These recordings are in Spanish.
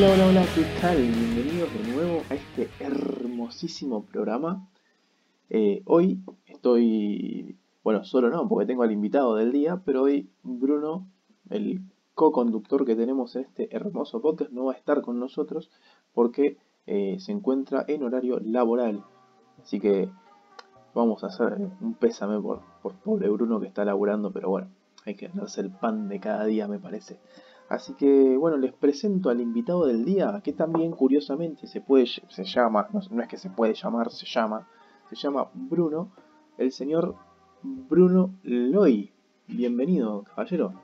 Hola, hola, hola, ¿qué tal? Bienvenidos de nuevo a este hermosísimo programa. Eh, hoy estoy, bueno, solo no, porque tengo al invitado del día, pero hoy Bruno, el co-conductor que tenemos en este hermoso podcast, no va a estar con nosotros porque eh, se encuentra en horario laboral. Así que vamos a hacer un pésame por, por pobre Bruno que está laburando, pero bueno, hay que ganarse el pan de cada día, me parece. Así que bueno, les presento al invitado del día, que también curiosamente se puede, se llama, no, es que se puede llamar, se llama, se llama Bruno, el señor Bruno Loy. Bienvenido, caballero.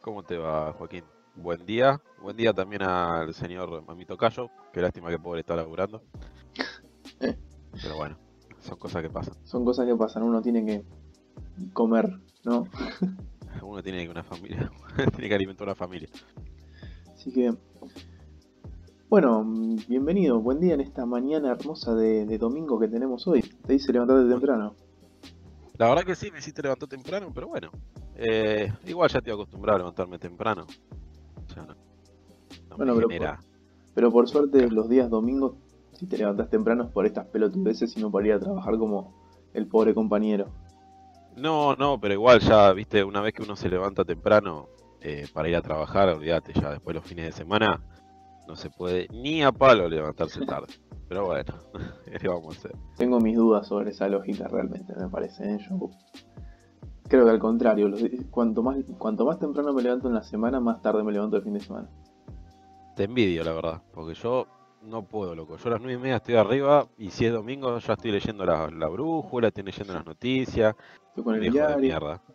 ¿Cómo te va, Joaquín? Buen día. Buen día también al señor Mamito Cayo. Qué lástima que pobre está laburando. Pero bueno, son cosas que pasan. Son cosas que pasan, uno tiene que comer, ¿no? Uno tiene que una familia, tiene que alimentar a una familia. Así que, bueno, bienvenido, buen día en esta mañana hermosa de, domingo que tenemos hoy. Te hice levantarte temprano. La verdad que sí, me hiciste levantar temprano, pero bueno. Eh, igual ya te acostumbrado a levantarme temprano. Ya no. bueno, pero por, pero por suerte los días domingos, si te levantas temprano es por estas pelotudeces y no para ir a trabajar como el pobre compañero. No, no, pero igual ya, viste, una vez que uno se levanta temprano eh, para ir a trabajar, olvídate, ya después los fines de semana no se puede ni a palo levantarse tarde. Pero bueno, ¿qué vamos a hacer? Tengo mis dudas sobre esa lógica realmente, me parece. ¿eh? Yo creo que al contrario, cuanto más, cuanto más temprano me levanto en la semana, más tarde me levanto el fin de semana. Te envidio, la verdad, porque yo no puedo, loco. Yo a las nueve y media estoy arriba y si es domingo ya estoy leyendo la, la brújula, estoy leyendo las noticias, Estoy con el diario. mierda.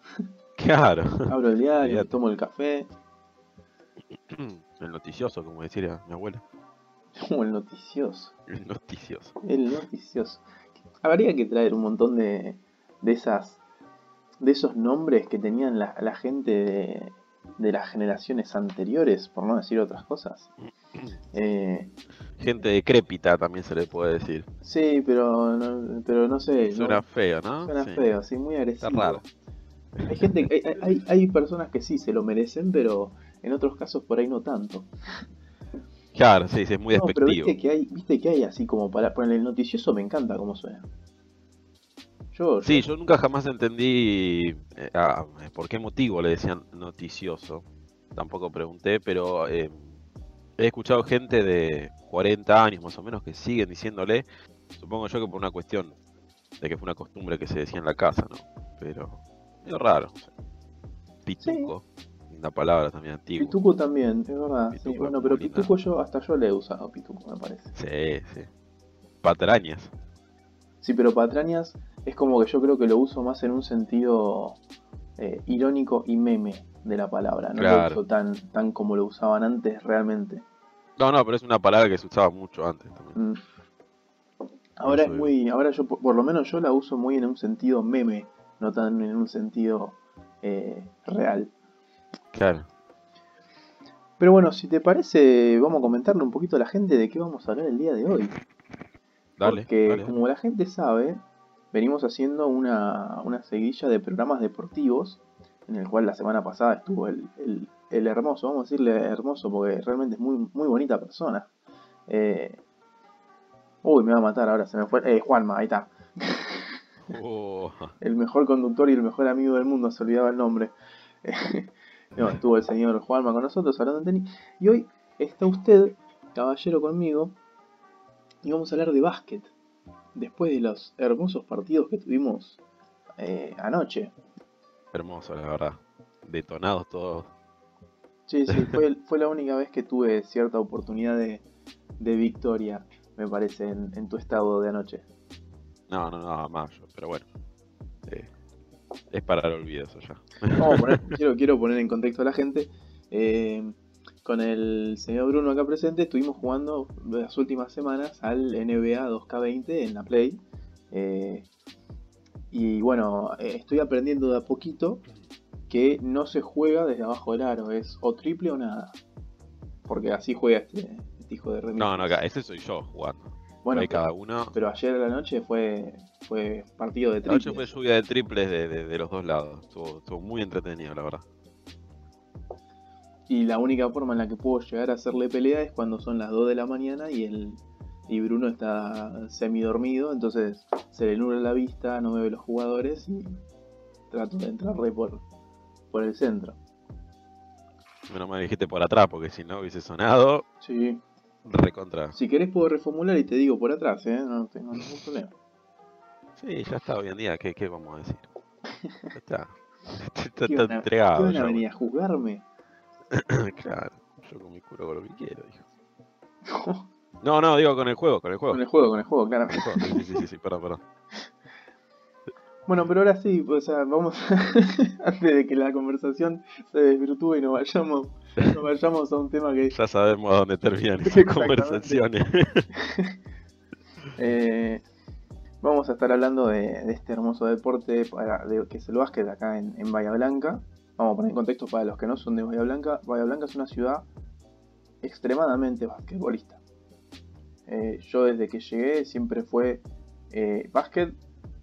Claro. Abro el diario, tomo el café. El noticioso, como decía mi abuela. Como el noticioso. El noticioso. El noticioso. Habría que traer un montón de, de esas de esos nombres que tenían la, la gente de, de, las generaciones anteriores, por no decir otras cosas. Eh, gente decrépita también se le puede decir. Sí, pero no, pero no sé. Suena feo, ¿no? Suena feo, sí, muy agresivo. Está raro. Hay, gente, hay, hay, hay, personas que sí se lo merecen, pero en otros casos por ahí no tanto. Claro, sí, sí es muy despectivo. pero viste que hay, viste que hay así como para poner el noticioso me encanta cómo suena. Yo, sí, yo nunca jamás entendí eh, por qué motivo le decían noticioso. Tampoco pregunté, pero eh, he escuchado gente de 40 años más o menos que siguen diciéndole, supongo yo que por una cuestión de que fue una costumbre que se decía en la casa, ¿no? Pero es raro. Pituco, una palabra también antigua. Pituco también, es verdad. sí, bueno, pero pituco yo hasta yo le he usado pituco, me parece. Sí, sí. Patrañas. Sí, pero patrañas es como que yo creo que lo uso más en un sentido eh, irónico y meme de la palabra. No lo uso tan, tan como lo usaban antes realmente. No, no, pero es una palabra que se usaba mucho antes también. Mm. Ahora es muy, ahora yo por, lo menos yo la uso muy en un sentido meme, no tan en un sentido eh, real. Claro. Pero bueno, si te parece, vamos a comentarle un poquito a la gente de qué vamos a hablar el día de hoy. Dale. Porque como la gente sabe, venimos haciendo una, una seguidilla de programas deportivos, en el cual la semana pasada estuvo el, el, hermoso, vamos a decirle hermoso porque realmente es muy, muy bonita persona. Eh, uy, me va a matar ahora, se me fue. Eh, Juanma, ahí está. Oh. El mejor conductor y el mejor amigo del mundo, se olvidaba el nombre. no, estuvo el señor Juanma con nosotros hablando de tenis. Y hoy está usted, caballero, conmigo. Y vamos a hablar de básquet. Después de los hermosos partidos que tuvimos eh, anoche. Hermoso, la verdad. Detonados todos. Sí, sí, fue, fue la única vez que tuve cierta oportunidad de, de victoria, me parece, en, tu estado de anoche. No, no, no, más yo, pero bueno. Eh, es para el olvido eso ya. quiero, quiero poner en contexto a la gente. Eh, con el señor Bruno acá presente estuvimos jugando las últimas semanas al NBA 2K20 en la Play. Eh, y bueno, eh, estoy aprendiendo de a poquito que no se juega desde abajo del aro, es o triple o nada. Porque así juega este, este hijo de remix. No, no, acá, ese soy yo jugando. Bueno, cada uno. Pero ayer a la noche fue, fue partido de triples. Anoche fue lluvia de triples de, de, los dos lados. Estuvo, estuvo, muy entretenido, la verdad. Y la única forma en la que puedo llegar a hacerle pelea es cuando son las 2 de la mañana y el y Bruno está semi dormido, entonces se le nubla la vista, no me ve los jugadores y trato de entrarle por, por el centro. Menos mal dijiste por atrás, porque si no hubiese sonado. Sí. Recontra. Si querés puedo reformular y te digo por atrás, ¿eh? No tengo ningún problema. Sí, ya está hoy en día, ¿qué, qué vamos a decir? Ya está. Está, está entregado. ¿Qué van a venir a juzgarme? claro, yo con mi culo con lo que quiero, dijo. No, no, digo con el juego, con el juego. Con el juego, con el juego, claro. Sí, sí, sí, sí, perdón, perdón. Bueno, pero ahora sí, o sea, vamos antes de que la conversación se desvirtúe y nos vayamos, nos vayamos a un tema que ya sabemos a dónde terminan esas conversaciones. eh, vamos a estar hablando de, este hermoso deporte para, que es el básquet acá en, en Bahía Blanca. Vamos a poner en contexto para los que no son de Bahía Blanca. Bahía Blanca es una ciudad extremadamente basquetbolista. Eh, yo desde que llegué siempre fue eh, básquet,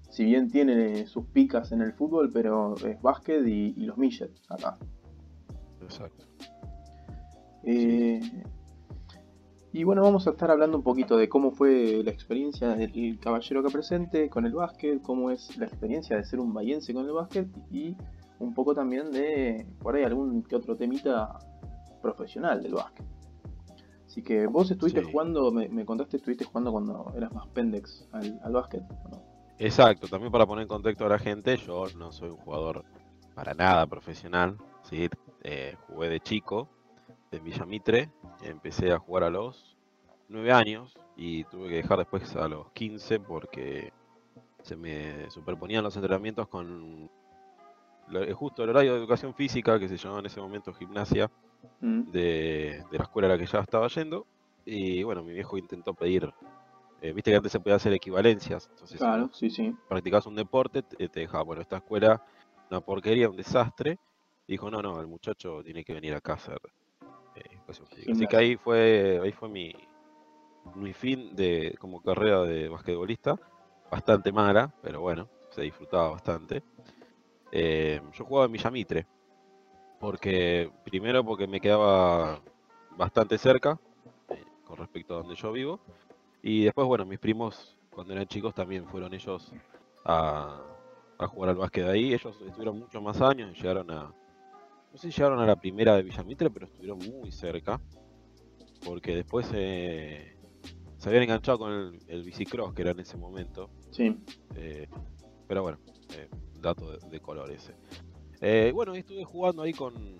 si bien tiene sus picas en el fútbol, pero es básquet y, los millet acá. Exacto. Eh, y bueno, vamos a estar hablando un poquito de cómo fue la experiencia del caballero que presente con el básquet, cómo es la experiencia de ser un bayense con el básquet y un poco también de por ahí algún que otro temita profesional del básquet. Así que vos estuviste jugando, me, contaste, estuviste jugando cuando eras más pendex al, al básquet, ¿no? Exacto, también para poner en contexto a la gente, yo no soy un jugador para nada profesional, ¿sí? Eh, jugué de chico en Villamitre, empecé a jugar a los 9 años y tuve que dejar después a los 15 porque se me superponían los entrenamientos con justo el horario de educación física que se llamaba en ese momento gimnasia Mm. de, la escuela a la que ya estaba yendo. Y bueno, mi viejo intentó pedir, eh, viste que antes se podía hacer equivalencias, entonces claro, sí, sí. practicabas un deporte, te, dejaba, bueno, esta escuela, una porquería, un desastre. dijo, no, no, el muchacho tiene que venir acá a hacer eh, Así que ahí fue, ahí fue mi, mi fin de como carrera de basquetbolista, bastante mala, pero bueno, se disfrutaba bastante. Eh, yo jugaba en Villamitre, porque primero porque me quedaba bastante cerca eh, con respecto a donde yo vivo y después bueno mis primos cuando eran chicos también fueron ellos a, jugar al básquet de ahí. Ellos estuvieron muchos más años y llegaron a no sé si llegaron a la primera de Villamitre pero estuvieron muy cerca. Porque después eh, se habían enganchado con el, el bicicross que era en ese momento. Sí. Eh, pero bueno dato de, de color ese. Eh, bueno, estuve jugando ahí con,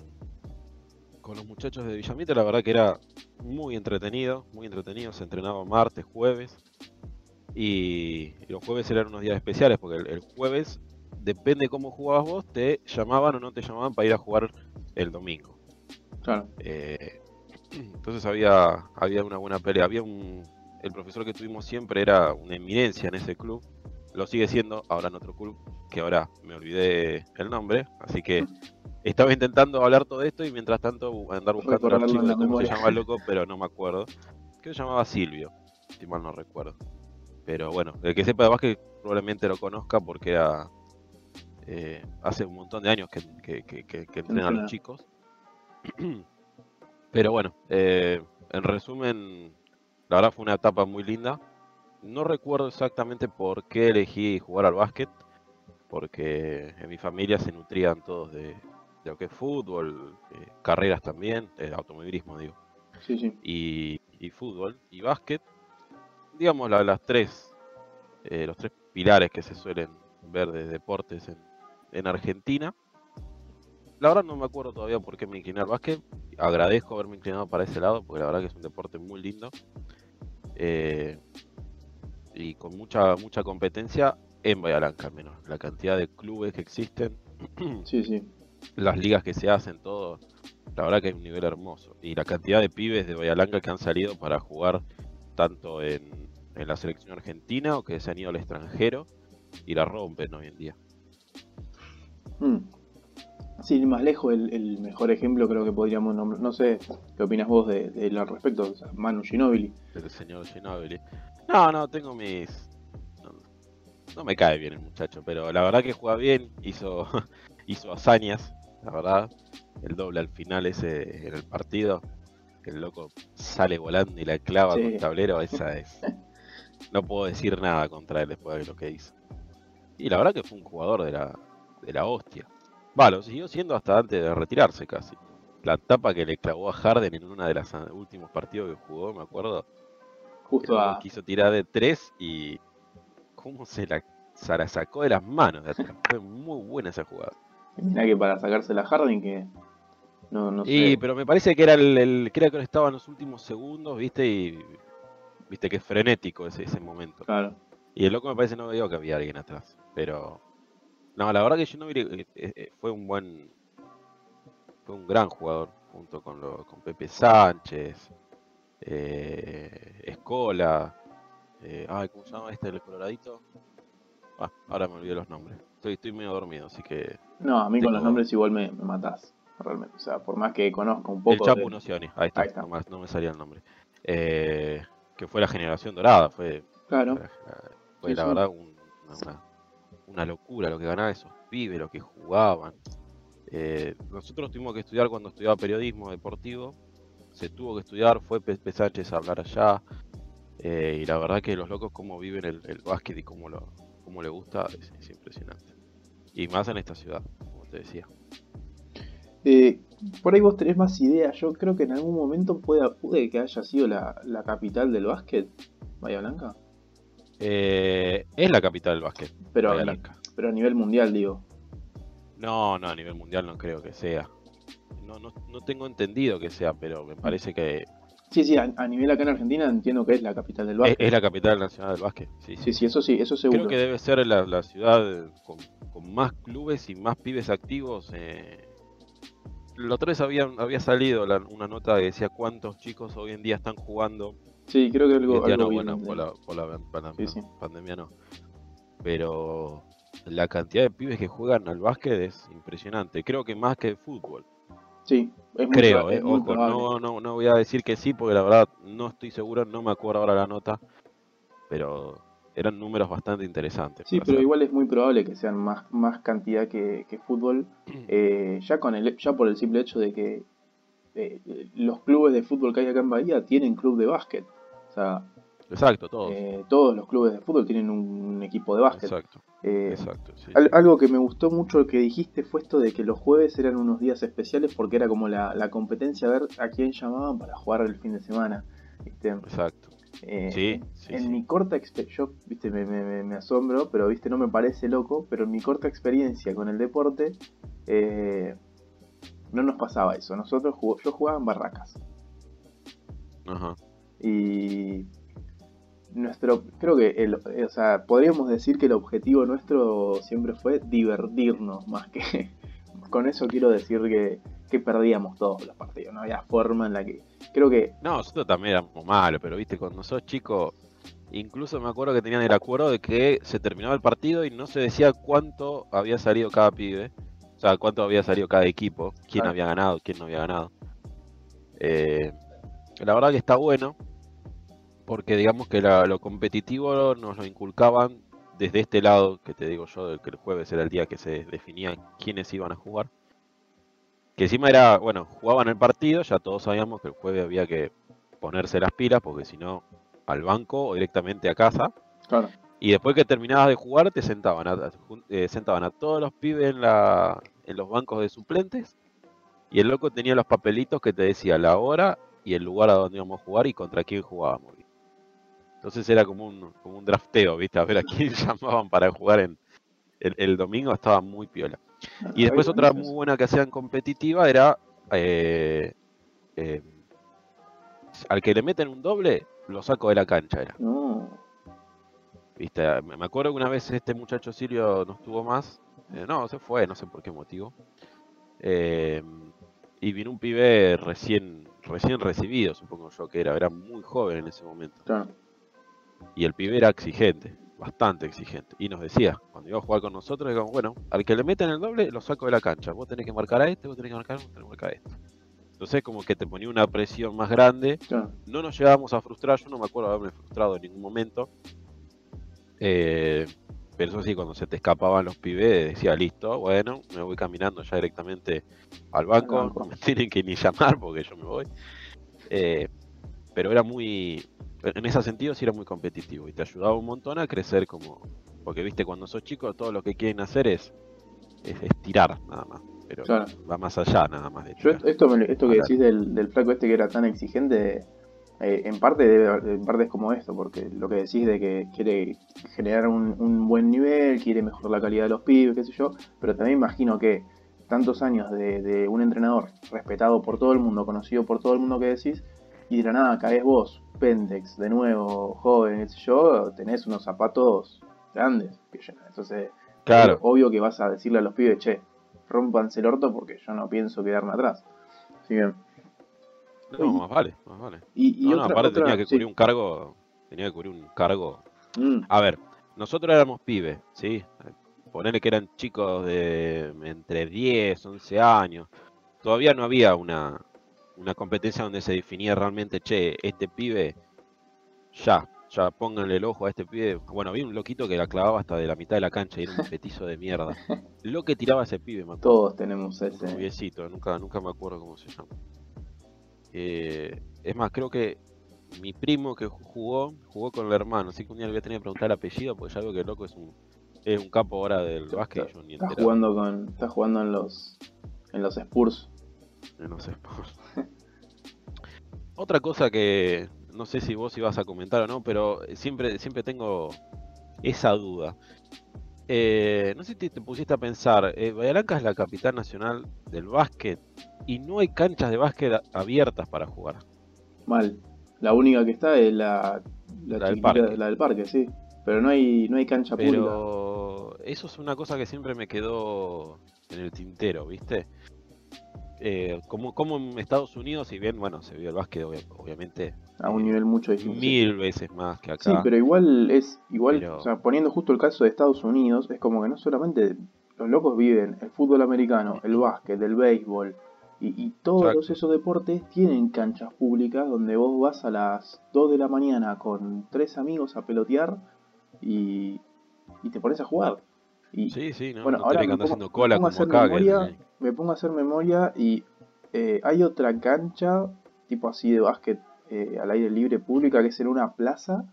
con los muchachos de Villamita, la verdad que era muy entretenido, muy entretenido, se entrenaba martes, jueves, y, los jueves eran unos días especiales, porque el, jueves, depende cómo jugabas vos, te llamaban o no te llamaban para ir a jugar el domingo. Claro. Eh, entonces había, había una buena pelea, había un, el profesor que tuvimos siempre era una eminencia en ese club, lo sigue siendo ahora en otro club, que ahora me olvidé el nombre, así que estaba intentando hablar todo esto y mientras tanto andar buscando el archivo de cómo se llama loco, pero no me acuerdo. Que se llamaba Silvio, si mal no recuerdo. Pero bueno, el que sepa de básquet probablemente lo conozca porque era eh, hace un montón de años que, que, entrenan a los chicos. Pero bueno, eh, en resumen, la verdad fue una etapa muy linda. No recuerdo exactamente por qué elegí jugar al básquet, porque en mi familia se nutrían todos de, lo que es fútbol, eh, carreras también, eh, automovilismo digo. Sí, sí. Y, fútbol y básquet, digamos las tres, eh, los tres pilares que se suelen ver de deportes en, en Argentina. La verdad no me acuerdo todavía por qué me incliné al básquet. Agradezco haberme inclinado para ese lado, porque la verdad que es un deporte muy lindo. Eh, y con mucha mucha competencia en Bahía Blanca al menos. La cantidad de clubes que existen, sí, sí. Las ligas que se hacen, todo. La verdad que hay un nivel hermoso. Y la cantidad de pibes de Bahía que han salido para jugar tanto en, la selección argentina o que se han ido al extranjero y la rompen hoy en día. Mm. Sin más lejos, el, mejor ejemplo creo que podríamos nombrar. No sé qué opinas vos de, de al respecto, Manu Ginobili. El señor Ginobili. No, no, tengo mis. No, me cae bien el muchacho, pero la verdad que juega bien, hizo, hizo hazañas, la verdad. el doble al final ese en el partido, el loco sale volando y la clava con el tablero, esa es. No puedo decir nada contra él después de lo que hizo. Y la verdad que fue un jugador de la, de la hostia. Va, lo siguió siendo hasta antes de retirarse casi. La tapa que le clavó a Harden en uno de los últimos partidos que jugó, me acuerdo. Justo a... Quiso tirar de tres y... ¿Cómo se la, se la sacó de las manos? Fue muy buena esa jugada. Que para sacársela a Harden que... No, no y, pero me parece que era el, creo que estaba en los últimos segundos, viste, y viste que es frenético ese, ese momento. Claro. Y el loco me parece no digo que había alguien atrás. Pero. No, la verdad que yo no vi. Eh, eh, eh, fue un buen. Fue un gran jugador. Junto con, lo, con Pepe Sánchez. Escola. ay, ¿cómo se llama este el coloradito? Ah, ahora me olvidé los nombres. Estoy, estoy medio dormido, así que. No, a mí con los nombres igual me, me matás. Realmente. O sea, por más que conozca un poco. El Chapu Nocioni, ahí está, ahí está. No, me salía el nombre. que fue la generación dorada, fue. Claro. Fue la verdad una, locura lo que ganaba esos pibes, lo que jugaban. Eh, nosotros tuvimos que estudiar cuando estudiaba periodismo deportivo. Se tuvo que estudiar, fue Pepe Sánchez a hablar allá. Eh, y la verdad que los locos cómo viven el, básquet y cómo, lo, cómo le gusta es, impresionante. Y más en esta ciudad, como te decía. Eh, por ahí vos tenés más ideas. Yo creo que en algún momento puede, puede que haya sido la, la capital del básquet, Bahía Blanca. Eh, es la capital del básquet. Pero, a, pero a nivel mundial, digo. No, no, a nivel mundial no creo que sea. No, no, tengo entendido que sea, pero me parece que. Sí, sí, a, nivel acá en Argentina entiendo que es la capital del básquet. Es, la capital nacional del básquet, sí sí. sí, eso sí, eso seguro. Creo que debe ser la, ciudad con, más clubes y más pibes activos. Eh... Los tres habían, había salido una nota que decía cuántos chicos hoy en día están jugando Sí, creo que algo. algo bueno, por la, por la pandemia no. Pero la cantidad de pibes que juegan al básquet es impresionante. Creo que más que el fútbol. Sí, es muy Creo, eh, ojo, no, no, no voy a decir que sí, porque la verdad no estoy seguro, no me acuerdo ahora la nota. Pero eran números bastante interesantes. Sí, pero igual es muy probable que sean más, más cantidad que, que fútbol. Eh, ya, con el, ya por el simple hecho de que eh, los clubes de fútbol que hay acá en Bahía tienen club de básquet. Exacto, todos. Eh, todos los clubes de fútbol tienen un equipo de básquet. Exacto. Eh, algo que me gustó mucho que dijiste fue esto de que los jueves eran unos días especiales porque era como la, competencia a ver a quién llamaban para jugar el fin de semana. Exacto. Eh, en mi corta experiencia, yo viste, me, asombro, pero viste, no me parece loco, pero en mi corta experiencia con el deporte, no nos pasaba eso. Nosotros yo jugaba en barracas. Ajá. Y nuestro, creo que, el, o sea, podríamos decir que el objetivo nuestro siempre fue divertirnos más que... Con eso quiero decir que, que perdíamos todos los partidos, no había forma en la que... Creo que... No, nosotros también éramos malos, pero viste, cuando sos chico, incluso me acuerdo que tenían el acuerdo de que se terminaba el partido y no se decía cuánto había salido cada pibe, o sea, cuánto había salido cada equipo, quién había ganado, quién no había ganado. Eh, la verdad que está bueno, porque digamos que lo competitivo nos lo inculcaban desde este lado, que te digo yo, que el jueves era el día que se definía quiénes iban a jugar. Que encima era, bueno, jugaban el partido, ya todos sabíamos que el jueves había que ponerse las pilas, porque si no, al banco o directamente a casa. Y después que terminabas de jugar, te sentaban a, eh, sentaban a todos los pibes en, la, en los bancos de suplentes. Y el loco tenía los papelitos que te decía la hora y el lugar a donde íbamos a jugar y contra quién jugábamos. Entonces era como un, como un drafteo, ¿viste? A ver a quién llamaban para jugar en el, domingo, estaba muy piola. Y después otra muy buena que hacían competitiva era eh, eh, al que le meten un doble, lo saco de la cancha era. ¿Viste? Me acuerdo que una vez este muchacho Silvio no estuvo más. Eh, no, se fue, no sé por qué motivo. y vino un pibe recién recién recibido, supongo yo que era, era muy joven en ese momento. Y el pibe era exigente, bastante exigente. Y nos decía, cuando iba a jugar con nosotros, digamos, bueno, al que le meten el doble, lo saco de la cancha. Vos tenés que marcar a este, vos tenés que marcar, vos tenés que marcar a este. Entonces como que te ponía una presión más grande. No nos llegábamos a frustrar, yo no me acuerdo de haberme frustrado en ningún momento. Eh, pero eso sí, cuando se te escapaban los pibes, decía, listo, bueno, me voy caminando ya directamente al banco, no me tienen que ni llamar porque yo me voy. Eh, pero era muy, en ese sentido sí era muy competitivo y te ayudaba un montón a crecer como, porque viste, cuando sos chico todo lo que quieren hacer es, es, tirar nada más, pero va más allá nada más de esto, esto que decís del, del flaco este que era tan exigente, eh, en parte debe, en parte es como esto, porque lo que decís de que quiere generar un, buen nivel, quiere mejorar la calidad de los pibes, qué sé yo, pero también imagino que tantos años de, un entrenador respetado por todo el mundo, conocido por todo el mundo que decís, y de la nada caes vos, Pentex, de nuevo, joven, qué sé yo, tenés unos zapatos grandes. Entonces, claro. obvio que vas a decirle a los pibes, che, rompanse el orto porque yo no pienso quedarme atrás. Así que no, más vale, más vale. Y, no, aparte tenía que cubrir un cargo, tenía que cubrir un cargo. Mm. A ver, nosotros éramos pibes, ¿sí? Ponerle que eran chicos de entre 10, 11 años. Todavía no había una, una competencia donde se definía realmente, che, este pibe, ya, ya pónganle el ojo a este pibe. Bueno, había un loquito que la clavaba hasta de la mitad de la cancha y era un petizo de mierda. Lo que tiraba ese pibe, Todos tenemos ese. Un nunca, nunca me acuerdo cómo se llama. Eh, es más, creo que mi primo que jugó, jugó con el hermano, así que un día le voy a tener que preguntar el apellido, porque ya veo que el loco es un, es un capo ahora del básquet. Está, jugando con, está jugando en los en los Spurs. Otra cosa que no sé si vos ibas a comentar o no, pero siempre, siempre tengo esa duda. Eh, no sé si te pusiste a pensar, eh, es la capital nacional del básquet y no hay canchas de básquet abiertas para jugar. Mal. La única que está es la, la, del, parque. la del parque, sí. Pero no hay, no hay cancha Pero eso es una cosa que siempre me quedó en el tintero, ¿viste? Eh, como, como en Estados Unidos, si bien, bueno, se vio el básquet obviamente a un nivel mucho distinto. Mil veces más que acá. Sí, pero igual es, igual, o sea, poniendo justo el caso de Estados Unidos, es como que no solamente los locos viven el fútbol americano, el básquet, el béisbol, y, todos esos deportes tienen canchas públicas donde vos vas a las 2 de la mañana con tres amigos a pelotear y, te pones a jugar. Y, sí, sí, no, bueno, ahora me pongo, haciendo cola como acá, memoria, me pongo a hacer memoria y eh, hay otra cancha tipo así de básquet eh, al aire libre pública, que es en una plaza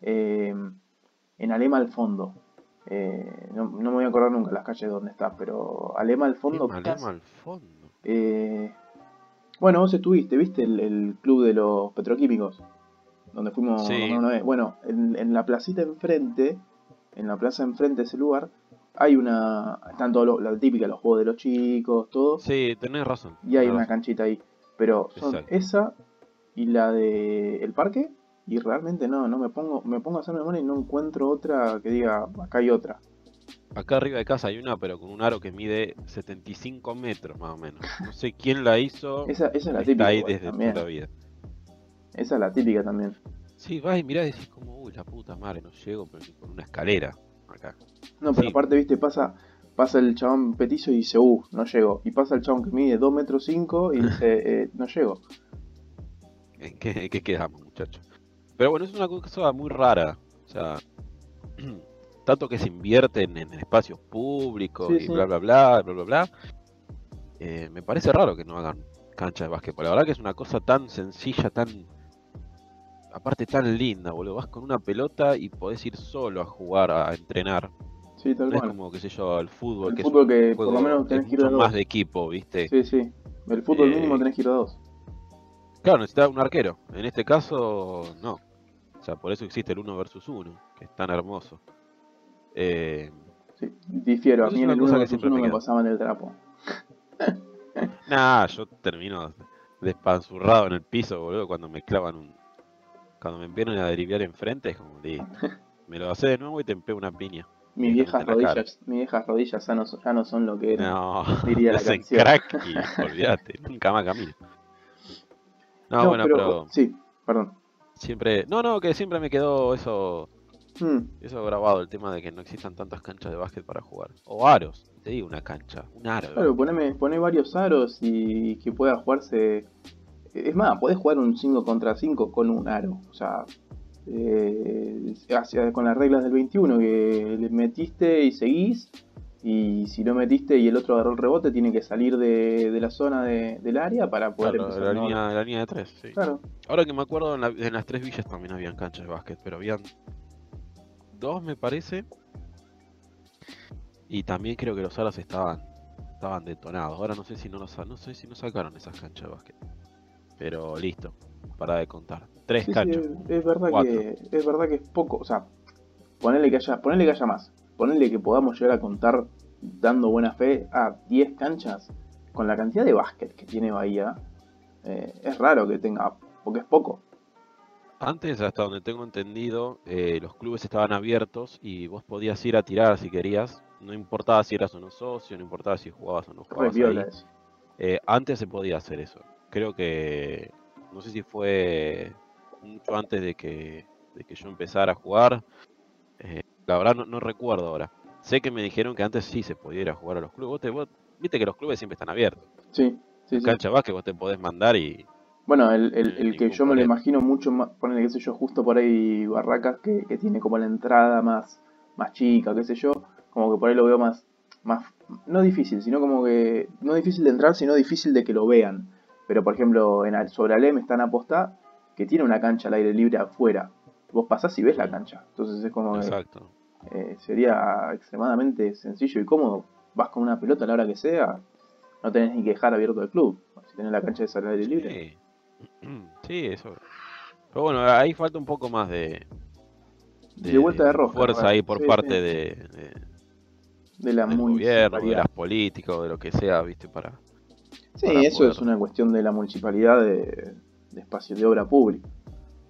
eh, en Alema al fondo. Eh, no, me voy a acordar nunca las calles donde está, pero Alema al fondo. Alema al fondo. bueno, vos estuviste, ¿viste el, club de los petroquímicos? Donde fuimos una vez. Bueno, en, la placita enfrente, en la plaza enfrente de ese lugar, hay una. Están todos la típica, los juegos de los chicos, todo. Sí, tenés razón. Y hay una canchita ahí. Pero son esa y la de el parque y realmente no, no me pongo, me pongo a hacer memoria y no encuentro otra que diga, acá hay otra. Acá arriba de casa hay una, pero con un aro que mide 75 metros más o menos. No sé quién la hizo. esa, esa es la típica. ahí desde también. toda vida. Esa es la típica también. Sí, vas y mirás y decís como, uy, la puta madre, no llego, pero con una escalera acá. No, pero aparte, viste, pasa, pasa el chabón petizo y dice, uh, no llego. Y pasa el chabón que mide 2 metros 5 y dice, eh, no llego. ¿En qué, quedamos, muchachos? Pero bueno, es una cosa muy rara. O sea, tanto que se invierten en, espacios públicos y bla, bla, bla, bla, bla, bla. Eh, me parece raro que no hagan cancha de básquetbol. La verdad que es una cosa tan sencilla, tan. Aparte, tan linda, boludo. Vas con una pelota y podés ir solo a jugar, a entrenar. Sí, tal no es como, qué sé yo, el fútbol. El que fútbol que por lo menos tenés que ir a dos. más de equipo, ¿viste? Sí, sí. El fútbol eh, mínimo tenés que ir a dos. Claro, necesita un arquero. En este caso, no. O sea, por eso existe el 1 versus 1, que es tan hermoso. Eh, sí, difiero. A mí en el 1 versus 1 me, pasaban el trapo. nah, yo termino despanzurrado en el piso, boludo, cuando me clavan un... Cuando me empiezan a derivar enfrente, es como, listo. Me lo hace de nuevo y te empeo una piña. Mis viejas rodillas, mis viejas rodillas ya no, ya no son lo que eran. No, diría la canción. crack y olvídate, nunca más camino. No, bueno, pero, Sí, perdón. Siempre. No, no, que siempre me quedó eso. Hmm. Eso grabado, el tema de que no existan tantas canchas de básquet para jugar. O aros, te digo una cancha, un aro. Claro, poneme, poné varios aros y que pueda jugarse. Es más, podés jugar un 5 contra 5 con un aro. O sea, eh, con las reglas del 21, que le metiste y seguís, y si no metiste y el otro agarró el rebote, tiene que salir de, la zona del área para poder empezar. La, línea, la línea de tres, sí. Claro. Ahora que me acuerdo, en, las tres villas también habían canchas de básquet, pero habían dos, me parece. Y también creo que los alas estaban estaban detonados. Ahora no sé si no, no sé si no sacaron esas canchas de básquet. Pero listo, para de contar. Tres canchas. es, verdad que, es verdad que es poco. O sea, ponerle que haya, ponerle que haya más. Ponerle que podamos llegar a contar, dando buena fe, a 10 canchas. Con la cantidad de básquet que tiene Bahía, eh, es raro que tenga, porque es poco. Antes, hasta donde tengo entendido, eh, los clubes estaban abiertos y vos podías ir a tirar si querías. No importaba si eras o no socio, no importaba si jugabas o no jugabas. Eh, antes se podía hacer eso. Creo que, no sé si fue mucho antes de que, de que yo empezara a jugar. Eh, la verdad no, recuerdo ahora. Sé que me dijeron que antes sí se podía ir a jugar a los clubes. viste que los clubes siempre están abiertos. Sí, sí. Cancha sí. que vos te podés mandar y. Bueno, el, el, que yo me lo imagino mucho más, ponele, qué sé yo, justo por ahí Barracas, que, que, tiene como la entrada más, más chica, qué sé yo, como que por ahí lo veo más, más, no difícil, sino como que, no difícil de entrar, sino difícil de que lo vean. Pero por ejemplo, en, sobre Alem están aposta que tiene una cancha al aire libre afuera. Vos pasás y ves la cancha. Entonces es como Exacto. Eh, sería extremadamente sencillo y cómodo. Vas con una pelota a la hora que sea, no tenés ni que dejar abierto el club. Si tenés la cancha de al aire libre. Sí. eso. Pero bueno, ahí falta un poco más de, de, vuelta de fuerza ahí por parte de, de, la del gobierno, de las políticas, de lo que sea, viste, para. Sí, eso es una cuestión de la municipalidad de, de espacio de obra pública.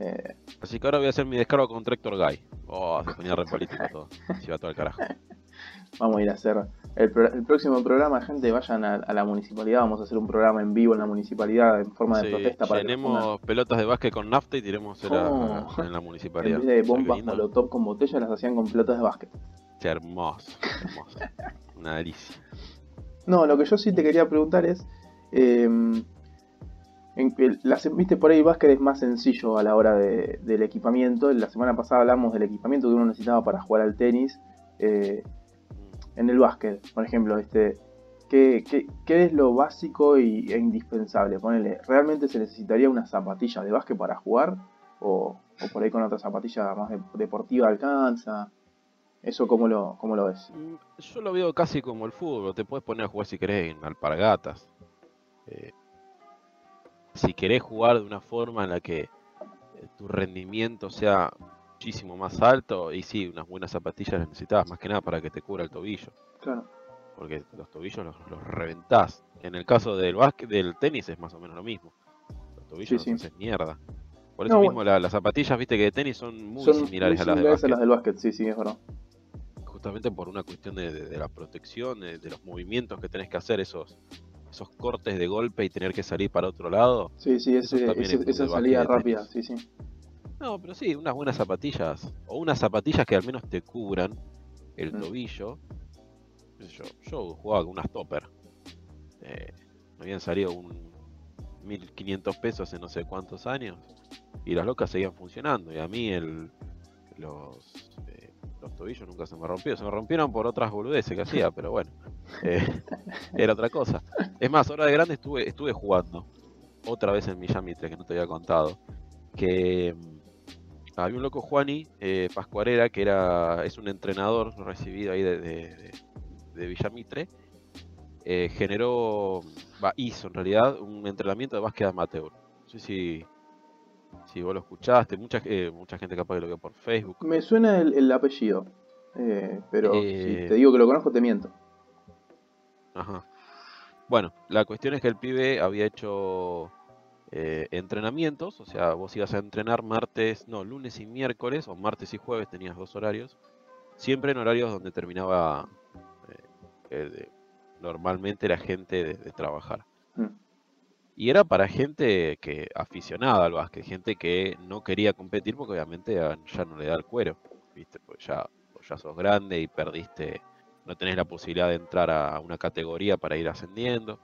Eh, Así que ahora voy a hacer mi descargo con Tractor Guy. Oh, se ponía re político todo. Se va todo al carajo. Vamos a ir a hacer el, próximo programa, gente, vayan a, la municipalidad. Vamos a hacer un programa en vivo en la municipalidad en forma de protesta para Tenemos pelotas de básquet con nafta y tiremos oh. en la municipalidad. En vez de bombas molotov con botella, las hacían con pelotas de básquet. Qué hermoso, hermoso. Una delicia. No, lo que yo sí te quería preguntar es. Eh, en, las, viste, por ahí básquet es más sencillo a la hora del equipamiento. La semana pasada hablamos del equipamiento que uno necesitaba para jugar al tenis. Eh, en el básquet, por ejemplo, este, ¿qué, es lo básico y, e indispensable? Ponele, ¿realmente se necesitaría una zapatilla de básquet para jugar? ¿O, por ahí con otra zapatilla más deportiva alcanza? ¿Eso cómo lo, cómo lo ves? Mm, yo lo veo casi como el fútbol, te puedes poner a jugar si querés en alpargatas. Eh, si querés jugar de una forma en la que eh, tu rendimiento sea muchísimo más alto, y sí, unas buenas zapatillas las necesitas más que nada para que te cubra el tobillo. Claro. Porque los tobillos los, reventás. En el caso del básquet, del tenis es más o menos lo mismo. Los tobillos sí, sí. mierda. Por eso mismo las zapatillas, viste que de tenis son muy similares, a, las de básquet. a las del básquet. Sí, sí, es verdad. Justamente por una cuestión de, la protección, de, los movimientos que tenés que hacer, esos esos cortes de golpe y tener que salir para otro lado. Sí, sí, esa salida rápida, sí, sí. No, pero sí, unas buenas zapatillas. O unas zapatillas que al menos te cubran el mm. tobillo. Yo, yo jugaba con unas topper. Eh, me habían salido un 1500 pesos hace no sé cuántos años. Y las locas seguían funcionando. Y a mí el, los, eh, los tobillos nunca se me rompieron. Se me rompieron por otras boludeces que hacía, pero bueno. Eh, era otra cosa. Es más, ahora de grande estuve, estuve jugando. Otra vez en Miami que no te había contado. Que había un loco Juani eh, Pascuarera, que era es un entrenador recibido ahí de, de, Villamitre, eh, generó, hizo en realidad un entrenamiento de básquet amateur. No sé si, si vos lo escuchaste, mucha, eh, mucha gente capaz que lo vio por Facebook. Me suena el, apellido, pero si te digo que lo conozco te miento. Ajá. Bueno, la cuestión es que el pibe había hecho eh, entrenamientos, o sea, vos ibas a entrenar martes, no, lunes y miércoles, o martes y jueves tenías dos horarios, siempre en horarios donde terminaba eh, normalmente la gente de, trabajar. Mm. Y era para gente que aficionada al básquet, gente que no quería competir porque obviamente ya, no le da el cuero, ¿viste? Pues ya, ya sos grande y perdiste, no tenés la posibilidad de entrar a una categoría para ir ascendiendo.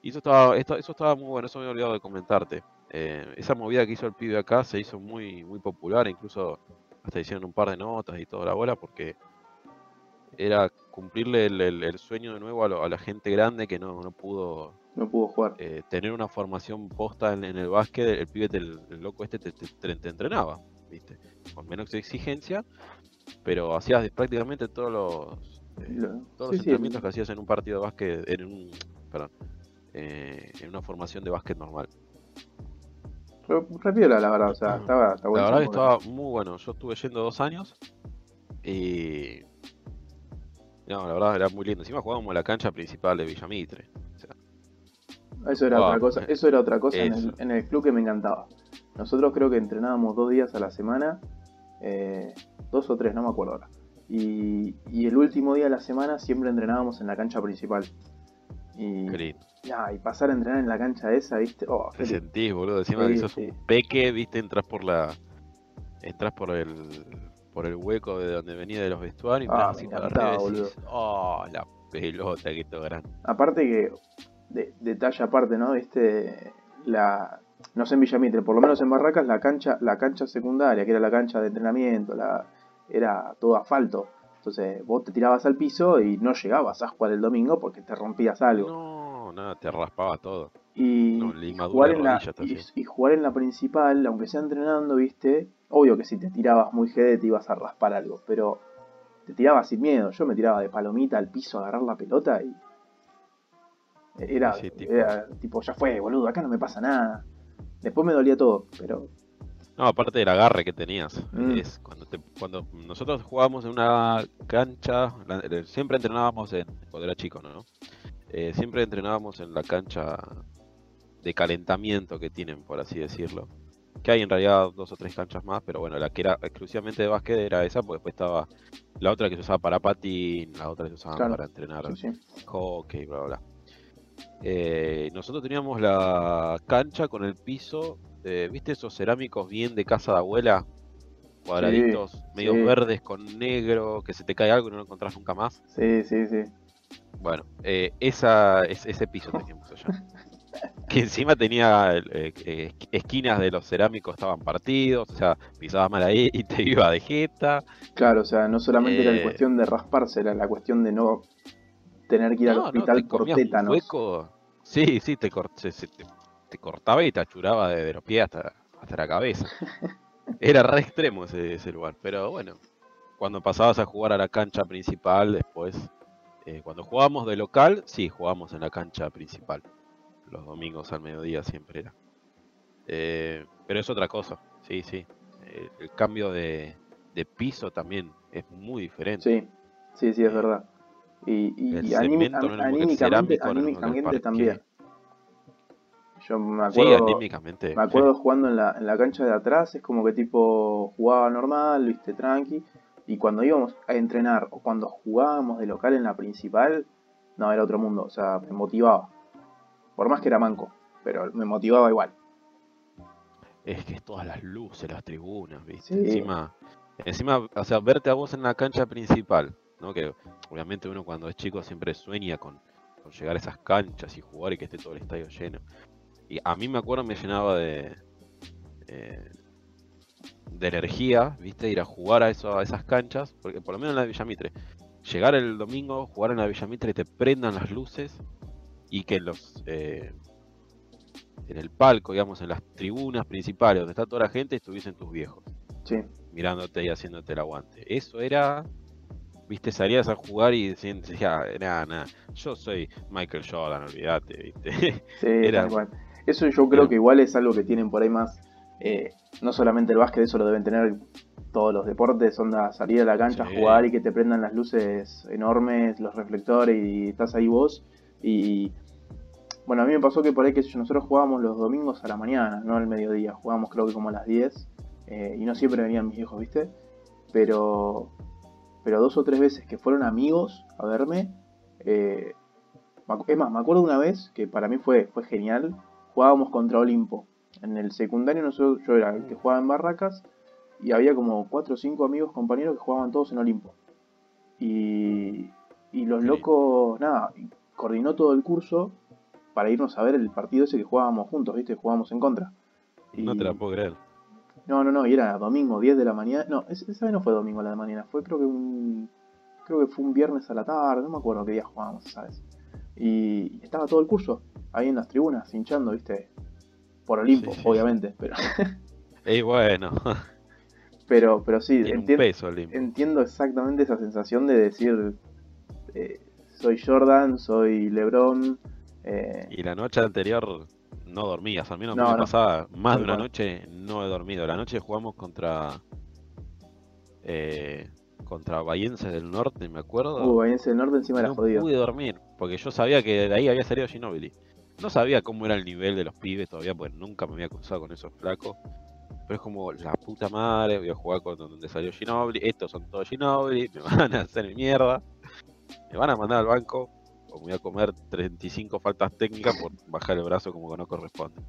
Y eso estaba, eso estaba muy bueno, eso me he olvidado de comentarte. eh, esa movida que hizo el pibe acá se hizo muy, muy popular, incluso hasta hicieron un par de notas y toda la bola, porque era cumplirle el, sueño de nuevo a, la gente grande que no, no pudo no pudo jugar. Eh, tener una formación posta en, el básquet, el pibe, el, loco este te, entrenaba, ¿viste? Con menos exigencia, pero hacías prácticamente todos los, eh, todos los entrenamientos que hacías en un partido de básquet, en un, perdón, eh, en una formación de básquet normal. Repiola, la verdad, o sea, estaba, estaba La verdad que estaba muy bueno. Yo estuve yendo dos años y. No, la verdad era muy lindo. Encima jugábamos en la cancha principal de Villamitre. Eso era otra cosa, eso era otra cosa en el, club que me encantaba. Nosotros creo que entrenábamos dos días a la semana, eh, dos o tres, no me acuerdo ahora. Y, y, el último día de la semana siempre entrenábamos en la cancha principal. Y, y pasar a entrenar en la cancha esa, ¿viste? Oh, Te sentís, boludo. Encima que sos un peque, ¿viste? Entras por la. Entras por el. Por el hueco de donde venía de los vestuarios. Ah, así para boludo. oh, la pelota que todo grande. Aparte que. De, detalle aparte, ¿no? ¿Viste? La. No sé en Villamitre, por lo menos en Barracas, la cancha, la cancha secundaria, que era la cancha de entrenamiento, la, era todo asfalto. Entonces vos te tirabas al piso y no llegabas a jugar el domingo porque te rompías algo. No, nada, te raspaba todo. Y, jugar en la, y, jugar en la principal, aunque sea entrenando, viste, obvio que si te tirabas muy jede te ibas a raspar algo, pero te tirabas sin miedo. Yo me tiraba de palomita al piso a agarrar la pelota y. Era, era tipo, ya fue, boludo, acá no me pasa nada. Después me dolía todo, pero no, aparte del agarre que tenías. Mm. Es cuando, cuando nosotros jugábamos en una cancha, eh, siempre entrenábamos en, cuando era chico, ¿no? Eh, siempre entrenábamos en la cancha de calentamiento que tienen, por así decirlo. Que hay en realidad dos o tres canchas más, pero bueno, la que era exclusivamente de básquet era esa, porque después estaba la otra que se usaba para patín, la otra que se usaba para entrenar hockey, bla, bla, bla. Eh, nosotros teníamos la cancha con el piso este, ¿viste esos cerámicos bien de casa de abuela? Cuadraditos, medio verdes con negro, que se te cae algo y no lo encontrás nunca más. Sí, sí, sí. Bueno, eh, esa, ese piso teníamos allá. que encima tenía eh, eh, esquinas de los cerámicos estaban partidos, o sea, pisabas mal ahí y te iba de jeta. Claro, o sea, no solamente era la cuestión de rasparse, era la cuestión de no tener que ir al hospital por tétanos. Hueco. Sí, sí, te, corté te cortaba y te achuraba desde los pies hasta, hasta la cabeza. Era re extremo ese, lugar, pero bueno, cuando pasabas a jugar a la cancha principal, después, eh, cuando jugábamos de local, sí, jugábamos en la cancha principal. Los domingos al mediodía siempre era. Eh, pero es otra cosa, sí, sí. El cambio de, piso también es muy diferente. Sí, sí, sí, es verdad. Y, y anímicamente, también. Yo me acuerdo, me acuerdo jugando en la, en la cancha de atrás, es como que tipo jugaba normal, viste, tranqui. Y cuando íbamos a entrenar o cuando jugábamos de local en la principal, no, era otro mundo, o sea, me motivaba. Por más que era manco, pero me motivaba igual. Es que todas las luces, las tribunas, viste. Encima, encima, o sea, verte a vos en la cancha principal, ¿no? Que obviamente uno cuando es chico siempre sueña con, con llegar a esas canchas y jugar y que esté todo el estadio lleno. Y a mí me acuerdo me llenaba de, eh, de energía, viste, ir a jugar a, eso, a esas canchas, porque por lo menos en la de Villamitre, llegar el domingo, jugar en la de Villamitre, te prendan las luces y que los eh, en el palco, digamos, en las tribunas principales donde está toda la gente, estuviesen tus viejos. Sí. Mirándote y haciéndote el aguante. Eso era viste, salías a jugar y decías, nada, nada, yo soy Michael Jordan, olvídate, viste. Sí, Era... Eso yo creo que igual es algo que tienen por ahí más, eh, no solamente el básquet, eso lo deben tener todos los deportes, onda salir a la cancha, jugar y que te prendan las luces enormes, los reflectores y estás ahí vos. Y bueno, a mí me pasó que por ahí que nosotros jugábamos los domingos a la mañana, no al mediodía, jugábamos creo que como a las 10 eh, y no siempre venían mis hijos, ¿viste? Pero, pero dos o tres veces que fueron amigos a verme, eh, es más, me acuerdo una vez que para mí fue, fue genial, jugábamos contra Olimpo. En el secundario nosotros, yo era el que jugaba en Barracas y había como 4 o 5 amigos, compañeros que jugaban todos en Olimpo. Y, y los locos, nada, coordinó todo el curso para irnos a ver el partido ese que jugábamos juntos, ¿viste? Jugábamos en contra. No te la puedo creer. No, no, no, y era domingo, 10 de la mañana. No, esa vez no fue domingo a la mañana, fue creo que un. Creo que fue un viernes a la tarde, no me acuerdo qué día jugábamos, ¿sabes? Y estaba todo el curso ahí en las tribunas, hinchando, ¿viste? Por Olimpo, obviamente, pero. y bueno. pero, pero sí, entiendo exactamente esa sensación de decir. Eh, soy Jordan, soy LeBron. Eh, y la noche anterior no dormías, al menos no, me pasaba más de una noche no he dormido. La noche jugamos contra eh, contra Bayense del Norte, me acuerdo. Uh, del Norte encima era jodido. No pude dormir, porque yo sabía que de ahí había salido Ginobili. No sabía cómo era el nivel de los pibes todavía, pues nunca me había cruzado con esos flacos. Pero es como, la puta madre, voy a jugar con donde salió Ginobili, estos son todos Ginobili, me van a hacer mierda, me van a mandar al banco, me voy a comer 35 faltas técnicas por bajar el brazo como que no corresponde.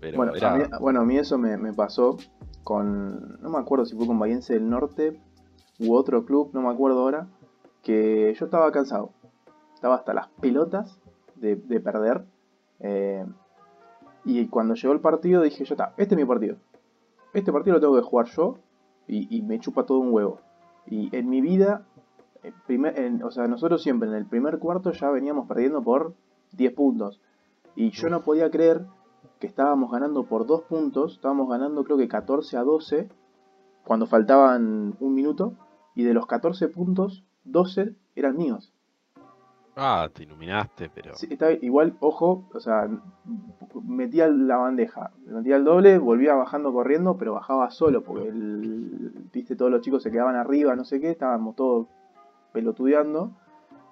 Pero bueno, a mí, bueno, a mí eso me, pasó con, no me acuerdo si fue con Bayense del Norte u otro club, no me acuerdo ahora, que yo estaba cansado, estaba hasta las pelotas de, perder. Eh, y cuando llegó el partido dije, yo está, este es mi partido. Este partido lo tengo que jugar yo y, me chupa todo un huevo. Y en mi vida, o sea, nosotros siempre en el primer cuarto ya veníamos perdiendo por 10 puntos. Y yo no podía creer que estábamos ganando por 2 puntos, estábamos ganando creo que 14 a 12 cuando faltaban un minuto. Y de los 14 puntos, 12 eran míos. Ah, te iluminaste, pero. Sí, está, igual, ojo, o sea, metía la bandeja, metía el doble, volvía bajando corriendo, pero bajaba solo, porque el, viste, todos los chicos se quedaban arriba, no sé qué, estábamos todos pelotudeando.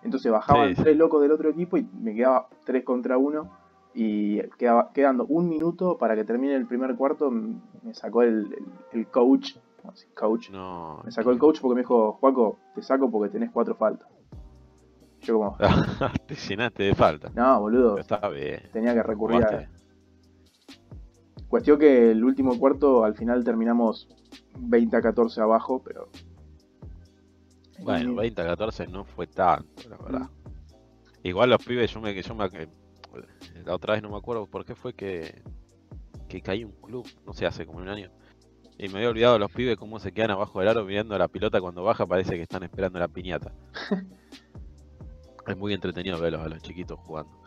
Entonces bajaban tres locos del otro equipo y me quedaba tres contra uno. Y quedaba, quedando un minuto para que termine el primer cuarto, me sacó el, coach. coach. No, me sacó el coach porque me dijo, Juaco, te saco porque tenés cuatro faltas. Yo como... Te llenaste de falta. No, boludo. Está bien. Tenía que recurrir a... Cuestión que el último cuarto al final terminamos 20 a 14 abajo, pero... Bueno, 20 a 14 no fue tanto, la verdad. Igual los pibes, yo me, yo me... La otra vez no me acuerdo por qué fue que, que caí un club, no sé, hace como un año. Y me había olvidado los pibes cómo se quedan abajo del aro mirando la pilota cuando baja, parece que están esperando la piñata. es muy entretenido verlos a los chiquitos jugando.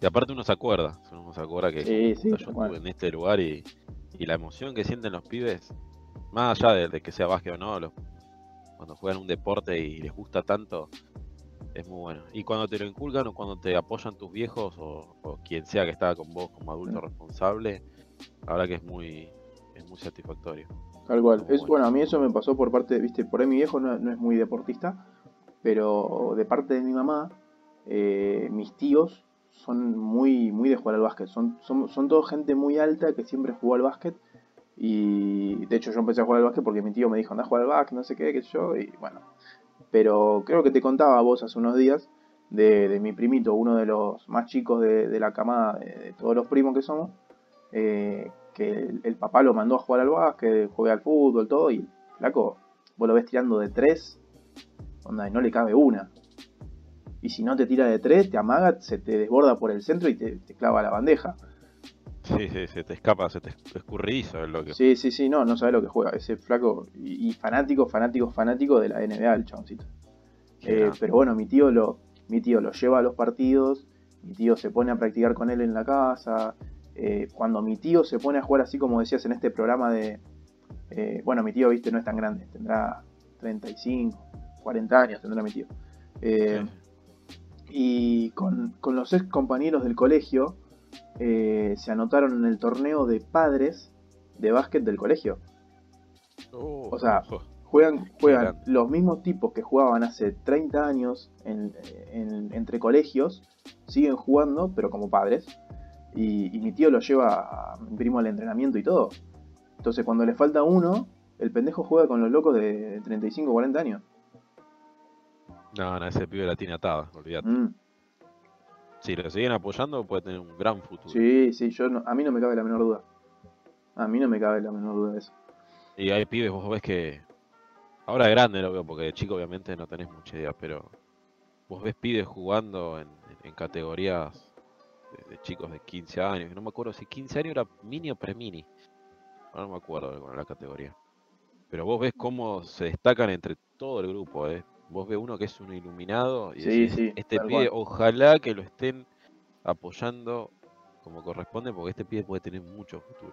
Y aparte uno se acuerda, uno se acuerda que yo estuve en este lugar y, la emoción que sienten los pibes, más allá de, que sea básquet o no, cuando juegan un deporte y les gusta tanto, es muy bueno. Y cuando te lo inculcan o cuando te apoyan tus viejos o, quien sea que está con vos como adulto responsable, la verdad que es muy, es muy satisfactorio. Tal cual. Es, bueno. a mí eso me pasó por parte, viste, por ahí mi viejo no, no es muy deportista, pero de parte de mi mamá, eh, mis tíos son muy, muy de jugar al básquet. Son, son, son toda gente muy alta que siempre jugó al básquet. Y de hecho yo empecé a jugar al básquet porque mi tío me dijo, anda a jugar al básquet, no sé qué, qué sé yo. Y bueno. Pero creo que te contaba vos hace unos días de, mi primito, uno de los más chicos de, la camada de, todos los primos que somos. Eh, que el, papá lo mandó a jugar al básquet, juega al fútbol, todo. Y flaco, vos lo ves tirando de tres. Onda, y no le cabe una y si no te tira de tres, te amaga, se te desborda por el centro y te, clava la bandeja. Sí, sí, se te escapa, se te escurridizo es lo que. Sí, sí, sí, no, no sabe lo que juega. Ese flaco y, fanático, fanático, fanático de la NBA, el chaboncito. Eh, pero bueno, mi tío lo, mi tío lo lleva a los partidos, mi tío se pone a practicar con él en la casa. Eh, cuando mi tío se pone a jugar así como decías en este programa de. Eh, bueno, mi tío, viste, no es tan grande, tendrá 35, 40 años, tendrá mi tío. Y con, los ex compañeros del colegio eh, se anotaron en el torneo de padres de básquet del colegio. Oh, o sea, juegan, juegan los mismos tipos que jugaban hace 30 años entre colegios, siguen jugando, pero como padres. Y, mi tío lo lleva a mi primo al entrenamiento y todo. Entonces, cuando le falta uno, el pendejo juega con los locos de 35 o 40 años. No, no, ese pibe la tiene atada, olvídate. Mm. Si lo siguen apoyando, puede tener un gran futuro. Sí, sí, yo a mí no me cabe la menor duda. A mí no me cabe la menor duda de eso. Y hay pibes, vos ves que. Ahora grande lo veo, porque de chico obviamente no tenés mucha idea, pero. Vos ves pibes jugando en, categorías de, chicos de 15 años, no me acuerdo si 15 años era mini o pre-mini, no me acuerdo con la categoría. Pero vos ves cómo se destacan entre todo el grupo, ¿eh? Vos ves uno que es un iluminado y este pie, ojalá que lo estén apoyando como corresponde, porque este pie puede tener mucho futuro.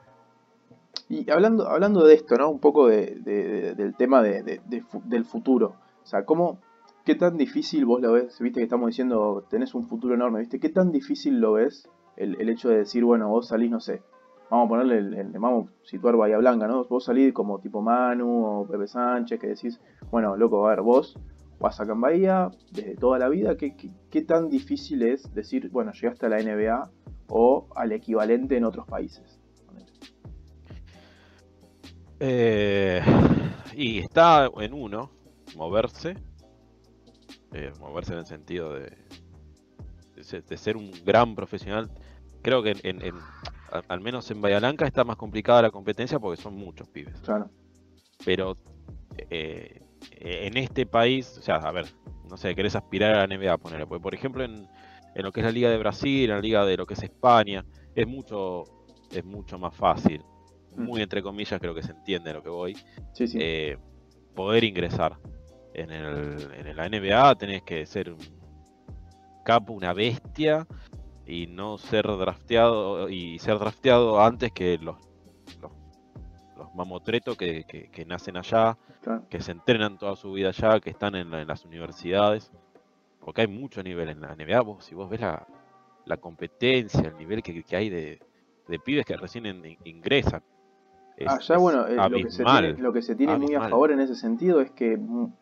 Y hablando, hablando de esto, ¿no? Un poco del tema del futuro. O sea, ¿cómo, ¿qué tan difícil vos lo ves? Viste que estamos diciendo, tenés un futuro enorme, ¿viste? ¿Qué tan difícil lo ves el, hecho de decir, bueno, vos salís, no sé, vamos a ponerle, el, vamos a situar Bahía Blanca, ¿no? Vos salís como tipo Manu o Pepe Sánchez, que decís, bueno, loco, a ver, vos vas acá en Bahía desde toda la vida, ¿qué, qué tan difícil es decir, bueno, llegaste a la NBA o al equivalente en otros países? Eh, y está en uno, moverse, eh, moverse en el sentido de, de, ser un gran profesional. Creo que en, al menos en Bahía Blanca está más complicada la competencia porque son muchos pibes. Claro. Pero eh, en este país, o sea, a ver, no sé, querés aspirar a la NBA, ponerle, porque por ejemplo en, en lo que es la Liga de Brasil, en la Liga de lo que es España, es mucho, es mucho más fácil muy entre comillas, creo que se entiende lo que voy, eh, poder ingresar. En, el, en la NBA tenés que ser un capo, una bestia, y no ser drafteado, y ser drafteado antes que los, los, mamotretos que, nacen allá, que se entrenan toda su vida allá, que están en, las universidades. Porque hay mucho nivel en la NBA. Vos, si vos ves la, la competencia, el nivel que, hay de, de pibes que recién ingresan, Allá, bueno, eh, lo, que se tiene, lo, que se tiene, muy a favor en ese sentido es que, mm,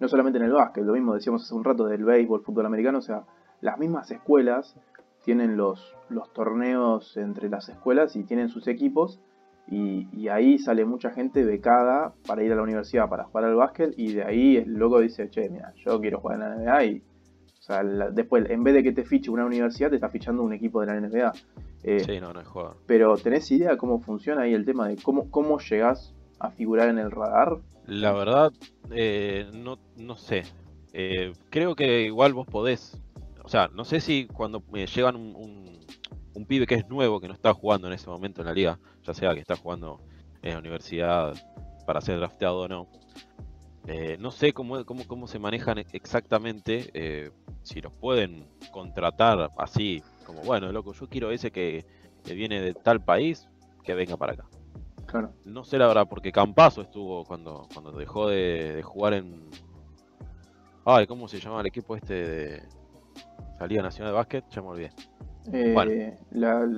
no solamente en el básquet, lo mismo decíamos hace un rato del béisbol, fútbol americano, o sea, las mismas escuelas tienen los, los torneos entre las escuelas y tienen sus equipos, y, ahí sale mucha gente becada para ir a la universidad para jugar al básquet, y de ahí el loco dice, che, mira, yo quiero jugar en la NBA y o sea, después, en vez de que te fiche una universidad, te está fichando un equipo de la NBA. Eh, sí, no, no es jugador. Pero ¿tenés idea cómo funciona ahí el tema de cómo, cómo llegás a figurar en el radar? La verdad, eh, no, no sé. Eh, creo que igual vos podés. O sea, no sé si cuando me llevan un, un, pibe que es nuevo, que no está jugando en ese momento en la liga, ya sea que está jugando en la universidad para ser drafteado o no. no sé cómo, cómo, cómo, se manejan exactamente, si los pueden contratar así, como bueno, loco, yo quiero ese que, viene de tal país, que venga para acá. Claro. No sé la verdad, porque Campazo estuvo cuando, cuando dejó de, jugar en. Ay, ¿cómo se llama el equipo este de la Liga Nacional de Básquet? Ya me olvidé. Eh, bueno. La...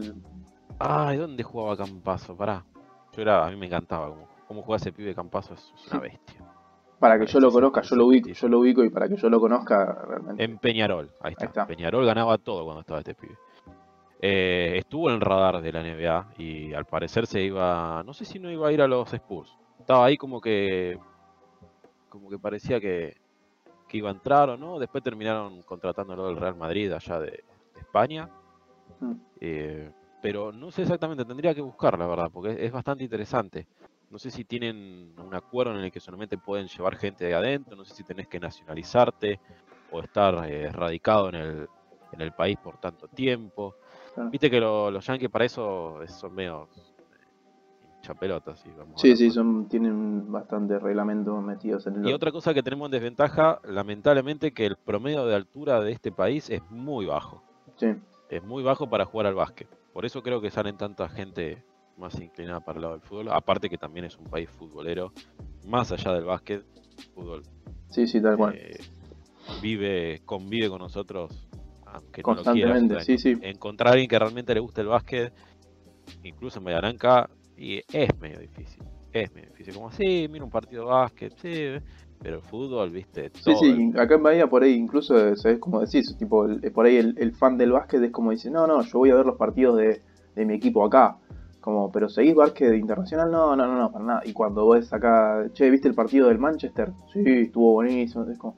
Ay, ¿dónde jugaba Campazo? Pará. Yo era, a mí me encantaba cómo, cómo juega ese pibe Campazo, es una bestia. Para que yo lo conozca, yo lo ubico, yo lo ubico y para que yo lo conozca realmente. En Peñarol, ahí está. Peñarol ganaba todo cuando estaba este pibe. Eh, estuvo en el radar de la NBA y al parecer se iba, no sé si no iba a ir a los Spurs. Estaba ahí como que, como que parecía que, iba a entrar o no. Después terminaron contratándolo del Real Madrid allá de, España. Mm. Eh, pero no sé exactamente, tendría que buscar la verdad, porque es bastante interesante. No sé si tienen un acuerdo en el que solamente pueden llevar gente de adentro, no sé si tenés que nacionalizarte o estar eh, radicado en el, en el país por tanto tiempo. Viste que los yankees para eso son medio eh, chapelotas. sí, sí, son, tienen bastante reglamento metidos en el... Y otra cosa que tenemos en desventaja, lamentablemente, que el promedio de altura de este país es muy bajo. Sí. Es muy bajo para jugar al básquet. Por eso creo que salen tanta gente más inclinada para el lado del fútbol. Aparte que también es un país futbolero, más allá del básquet, fútbol. Sí, sí, tal cual. Eh, vive, convive con nosotros, aunque no lo quiera. Sí, sí. Encontrar a alguien que realmente le guste el básquet, incluso en Bahía y es medio difícil. Es medio difícil. Como así, mira un partido de básquet, sí, pero el fútbol, viste. sí, sí, acá en Bahía por ahí incluso, ¿sabes cómo decís? Tipo, por ahí el, fan del básquet es como dice, no, no, yo voy a ver los partidos de, de mi equipo acá. Como, pero seguís básquet internacional, no, no, no, no, para nada. Y cuando ves acá, che, ¿viste el partido del Manchester? Sí, estuvo buenísimo. Es como,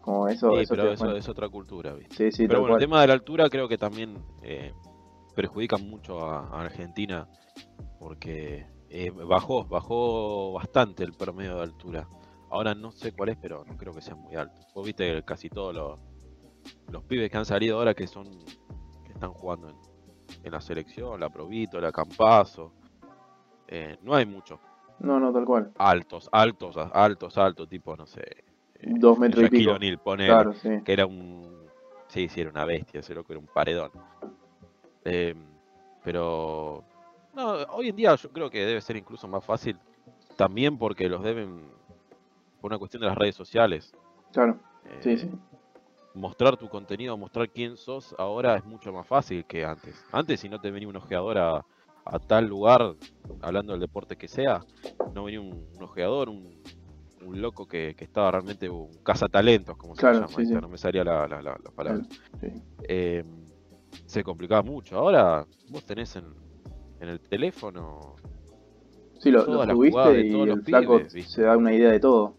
como eso. Sí, pero eso es otra cultura, ¿viste? Sí, sí, pero bueno, el tema de la altura creo que también eh, perjudica mucho a, Argentina porque eh, bajó, bajó bastante el promedio de altura. Ahora no sé cuál es, pero no creo que sea muy alto. Vos viste que casi todos los, los pibes que han salido ahora que son están jugando en, la selección, la Provito, la Campazo. Eh, no hay mucho. No, no, tal cual. Altos, altos, altos, altos, tipo, no sé. Eh, Dos metros y pico. claro, que era un... Sí, sí, era una bestia, ese loco era un paredón. Eh, pero... No, hoy en día yo creo que debe ser incluso más fácil también porque los deben por una cuestión de las redes sociales. Claro, sí, eh, sí. Mostrar tu contenido, mostrar quién sos, ahora es mucho más fácil que antes. Antes, si no te venía un ojeador a, tal lugar, hablando del deporte que sea, no venía un, ojeador, un, loco que, estaba realmente un cazatalentos, como se llama, no me salía la, palabra. Eh, se complicaba mucho. Ahora vos tenés en, en el teléfono Sí, lo, lo subiste y el flaco se da una idea de todo.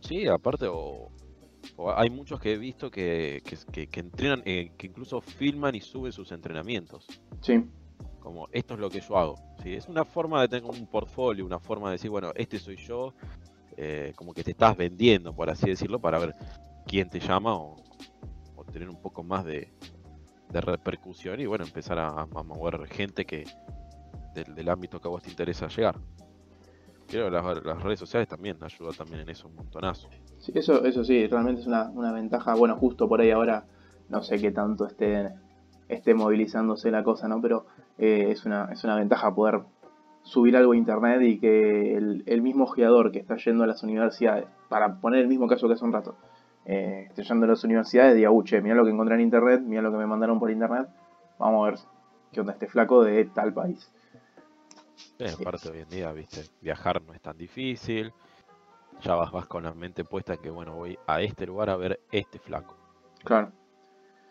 Sí, aparte, o, hay muchos que he visto que, que, entrenan, eh, que incluso filman y suben sus entrenamientos. Sí. Como, esto es lo que yo hago. ¿sí? Es una forma de tener un portfolio, una forma de decir, bueno, este soy yo, eh, como que te estás vendiendo, por así decirlo, para ver quién te llama o, tener un poco más de, repercusión y bueno, empezar a mover gente que, del, ámbito que a vos te interesa llegar. Las, las, redes sociales también ayudan también en eso un montonazo. Sí, eso, eso sí, realmente es una, una ventaja. Bueno, justo por ahí ahora no sé qué tanto esté, esté movilizándose la cosa, ¿no? Pero eh, es, una, es una ventaja poder subir algo a internet y que el, mismo ojeador que está yendo a las universidades, para poner el mismo caso que hace un rato, eh, esté yendo a las universidades, diga, uche, mira lo que encontré en internet, mira lo que me mandaron por internet, vamos a ver qué onda este flaco de tal país. Sí, aparte hoy en día, viste, viajar no es tan difícil. Ya vas, vas con la mente puesta en que, bueno, voy a este lugar a ver este flaco. Claro.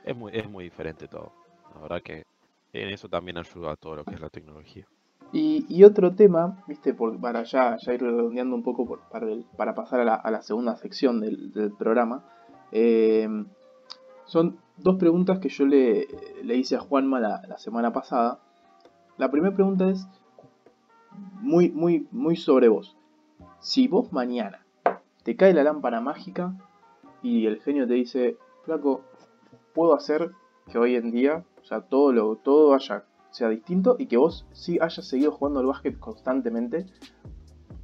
Es muy, es muy diferente todo. La verdad que en eso también ayuda a todo lo que es la tecnología. Y, otro tema, viste, para ya, ya ir redondeando un poco para, para, pasar a la, segunda sección del, programa, eh, son dos preguntas que yo le, le hice a Juanma la, la semana pasada. La primera pregunta es, muy, muy, muy sobre vos. Si vos mañana te cae la lámpara mágica y el genio te dice, flaco, puedo hacer que hoy en día, o sea, todo lo, todo haya, sea distinto y que vos sí hayas seguido jugando al básquet constantemente,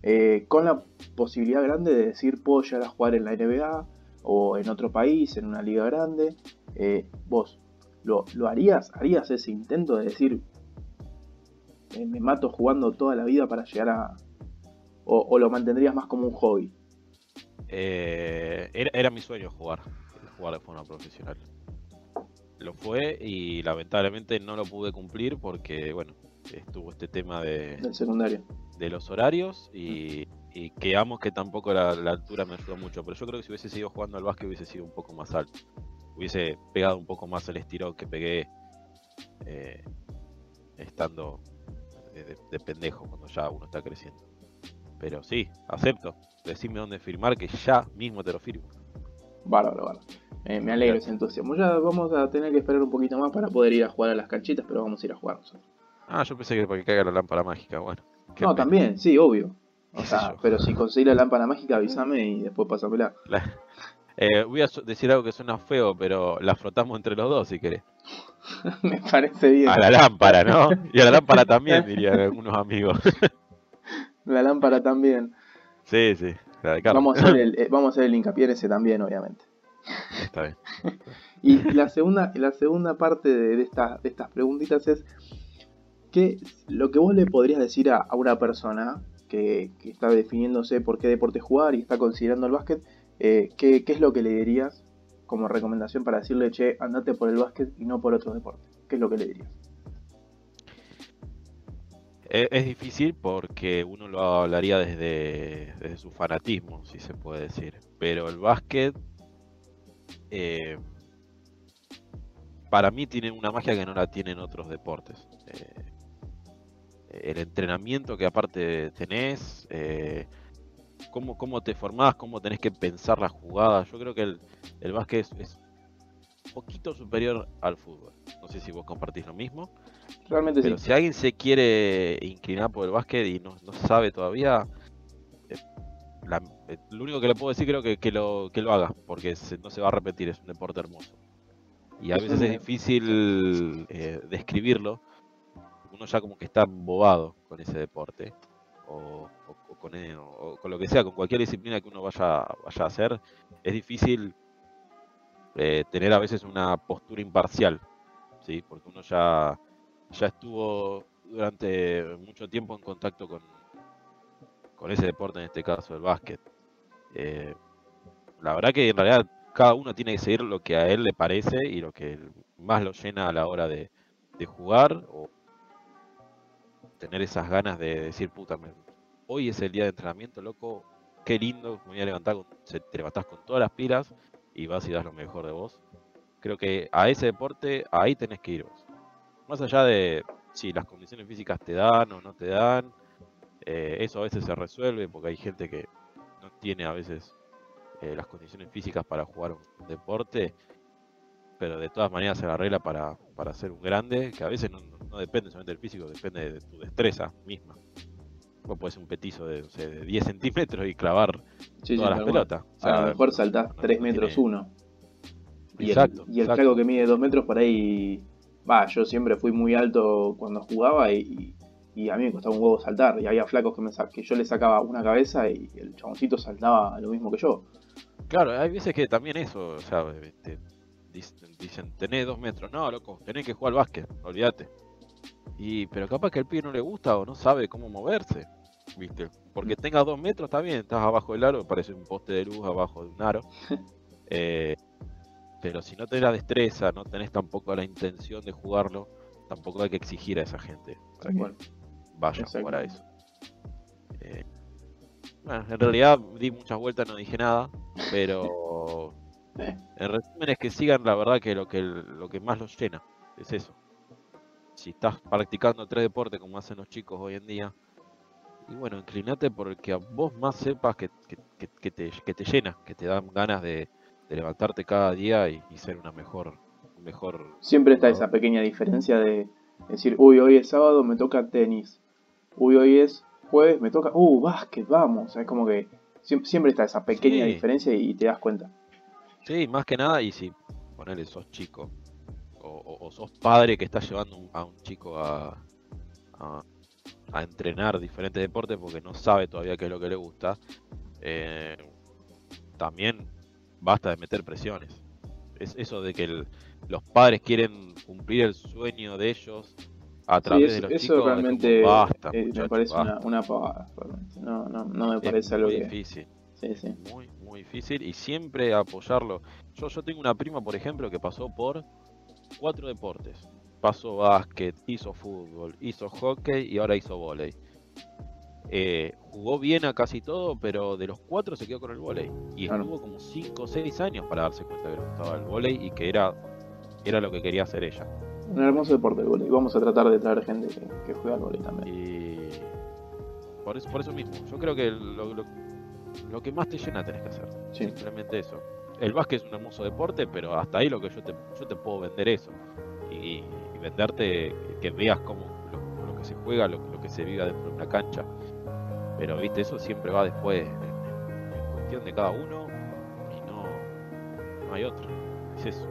eh, con la posibilidad grande de decir, puedo llegar a jugar en la NBA o en otro país, en una liga grande, eh, vos, ¿lo, ¿lo harías? ¿Harías ese intento de decir, eh, me mato jugando toda la vida para llegar a... o, lo mantendrías más como un hobby? Eh, era, mi sueño jugar, jugar de forma profesional. Lo fue y lamentablemente no lo pude cumplir porque, bueno, estuvo este tema de... Del secundario. De los horarios y, y que amo que tampoco la, altura me ayudó mucho. Pero yo creo que si hubiese seguido jugando al básquet hubiese sido un poco más alto. Hubiese pegado un poco más el estirón que pegué eh, estando de, pendejo cuando ya uno está creciendo. Pero sí, acepto. Decime dónde firmar que ya mismo te lo firmo. Bárbaro, bárbaro. Eh, me alegro ese entusiasmo. Ya vamos a tener que esperar un poquito más para poder ir a jugar a las canchitas, pero vamos a ir a jugar nosotros. Ah, yo pensé que para que caiga la lámpara mágica, bueno. No, también, sí, obvio. O sea, pero si conseguís la lámpara mágica, avísame y después pásamela. La... Eh, voy a decir algo que suena feo, pero la frotamos entre los dos si querés. Me parece bien. A la lámpara, ¿no? Y a la lámpara también, dirían algunos amigos. La lámpara también. Sí, sí. vamos, a hacer el, eh, vamos a hacer el hincapié en ese también, obviamente. Está bien. y la segunda, la segunda parte de, de estas preguntitas es que lo que vos le podrías decir a, una persona que, que, está definiéndose por qué deporte jugar y está considerando el básquet, eh, ¿qué, ¿qué, es lo que le dirías como recomendación para decirle, che, andate por el básquet y no por otro deporte? ¿Qué es lo que le dirías? Es, difícil porque uno lo hablaría desde, su fanatismo, si se puede decir. Pero el básquet, eh, para mí, tiene una magia que no la tienen otros deportes. Eh, el entrenamiento que aparte tenés, cómo, cómo te formás, cómo tenés que pensar las jugadas. Yo creo que el, el básquet es, un poquito superior al fútbol. No sé si vos compartís lo mismo. Realmente pero si alguien se quiere inclinar por el básquet y no, sabe todavía, eh, eh, lo único que le puedo decir creo que, que, lo, que lo haga, porque no se va a repetir, es un deporte hermoso. Y a veces es difícil eh, describirlo. Uno ya como que está bobado con ese deporte. O, con, o, con, lo que sea, con cualquier disciplina que uno vaya, a hacer. Es difícil eh, tener a veces una postura imparcial. ¿sí? Porque uno ya, ya estuvo durante mucho tiempo en contacto con, con ese deporte, en este caso el básquet. Eh, la verdad que en realidad cada uno tiene que seguir lo que a él le parece y lo que más lo llena a la hora de, jugar o tener esas ganas de decir, puta, hoy es el día de entrenamiento, loco, qué lindo, me voy a levantar, te levantás con todas las pilas y vas y das lo mejor de vos. Creo que a ese deporte ahí tenés que ir vos. Más allá de si las condiciones físicas te dan o no te dan, eh, eso a veces se resuelve porque hay gente que no tiene a veces eh, las condiciones físicas para jugar un deporte, pero de todas maneras se la arregla para, para ser un grande, que a veces no, depende solamente del físico, depende de tu destreza misma. Vos puedes ser un petizo de, 10 centímetros y clavar todas las pelotas. a lo mejor saltás 3 metros 1. Y el, y el que mide 2 metros por ahí, va, yo siempre fui muy alto cuando jugaba y, y a mí me costaba un huevo saltar. Y había flacos que, me que yo le sacaba una cabeza y el chaboncito saltaba lo mismo que yo. Claro, hay veces que también eso, o sea, dicen, tenés dos metros. No, loco, tenés que jugar al básquet, olvídate. Y, pero capaz que al pibe no le gusta o no sabe cómo moverse, ¿viste? Porque mm. tengas dos metros, está bien, estás abajo del aro, parece un poste de luz abajo de un aro. Eh, pero si no tenés la destreza, no tenés tampoco la intención de jugarlo, tampoco hay que exigir a esa gente vaya para eso. Eh, bueno, en realidad di muchas vueltas, no dije nada, pero en resumen es que sigan la verdad que lo que lo que más los llena es eso. Si estás practicando tres deportes como hacen los chicos hoy en día, y bueno, inclinate porque a vos más sepas que, que, te, que te llena, que te dan ganas de, levantarte cada día y, ser una mejor, mejor. Siempre está esa pequeña diferencia de decir, uy, hoy es sábado, me toca tenis uy, hoy es jueves, me toca, uh, básquet, vamos. Es como que siempre está esa pequeña diferencia y te das cuenta. Sí, más que nada, y si ponele, sos chico, o, sos padre que está llevando a un chico a, a, entrenar diferentes deportes porque no sabe todavía qué es lo que le gusta, eh, también basta de meter presiones. Es eso de que los padres quieren cumplir el sueño de ellos a través de los eso realmente eh, me parece una, una, pavada. No, no, no me parece algo muy difícil. Sí, sí. Muy, muy difícil y siempre apoyarlo. Yo, yo tengo una prima, por ejemplo, que pasó por cuatro deportes. Pasó básquet, hizo fútbol, hizo hockey y ahora hizo volei. Eh, jugó bien a casi todo, pero de los cuatro se quedó con el volei. Y estuvo como 5 o 6 años para darse cuenta que le gustaba el volei y que era, era lo que quería hacer ella un hermoso deporte el volei. Vamos a tratar de traer gente que, juega al volei también. Y por eso, por eso mismo, yo creo que lo, que más te llena tenés que hacer. Simplemente eso. El básquet es un hermoso deporte, pero hasta ahí lo que yo te, puedo vender eso. Y, venderte que, veas cómo lo, que se juega, lo, que se vive dentro de una cancha. Pero viste, eso siempre va después en, cuestión de cada uno y no, no hay otra. Es eso.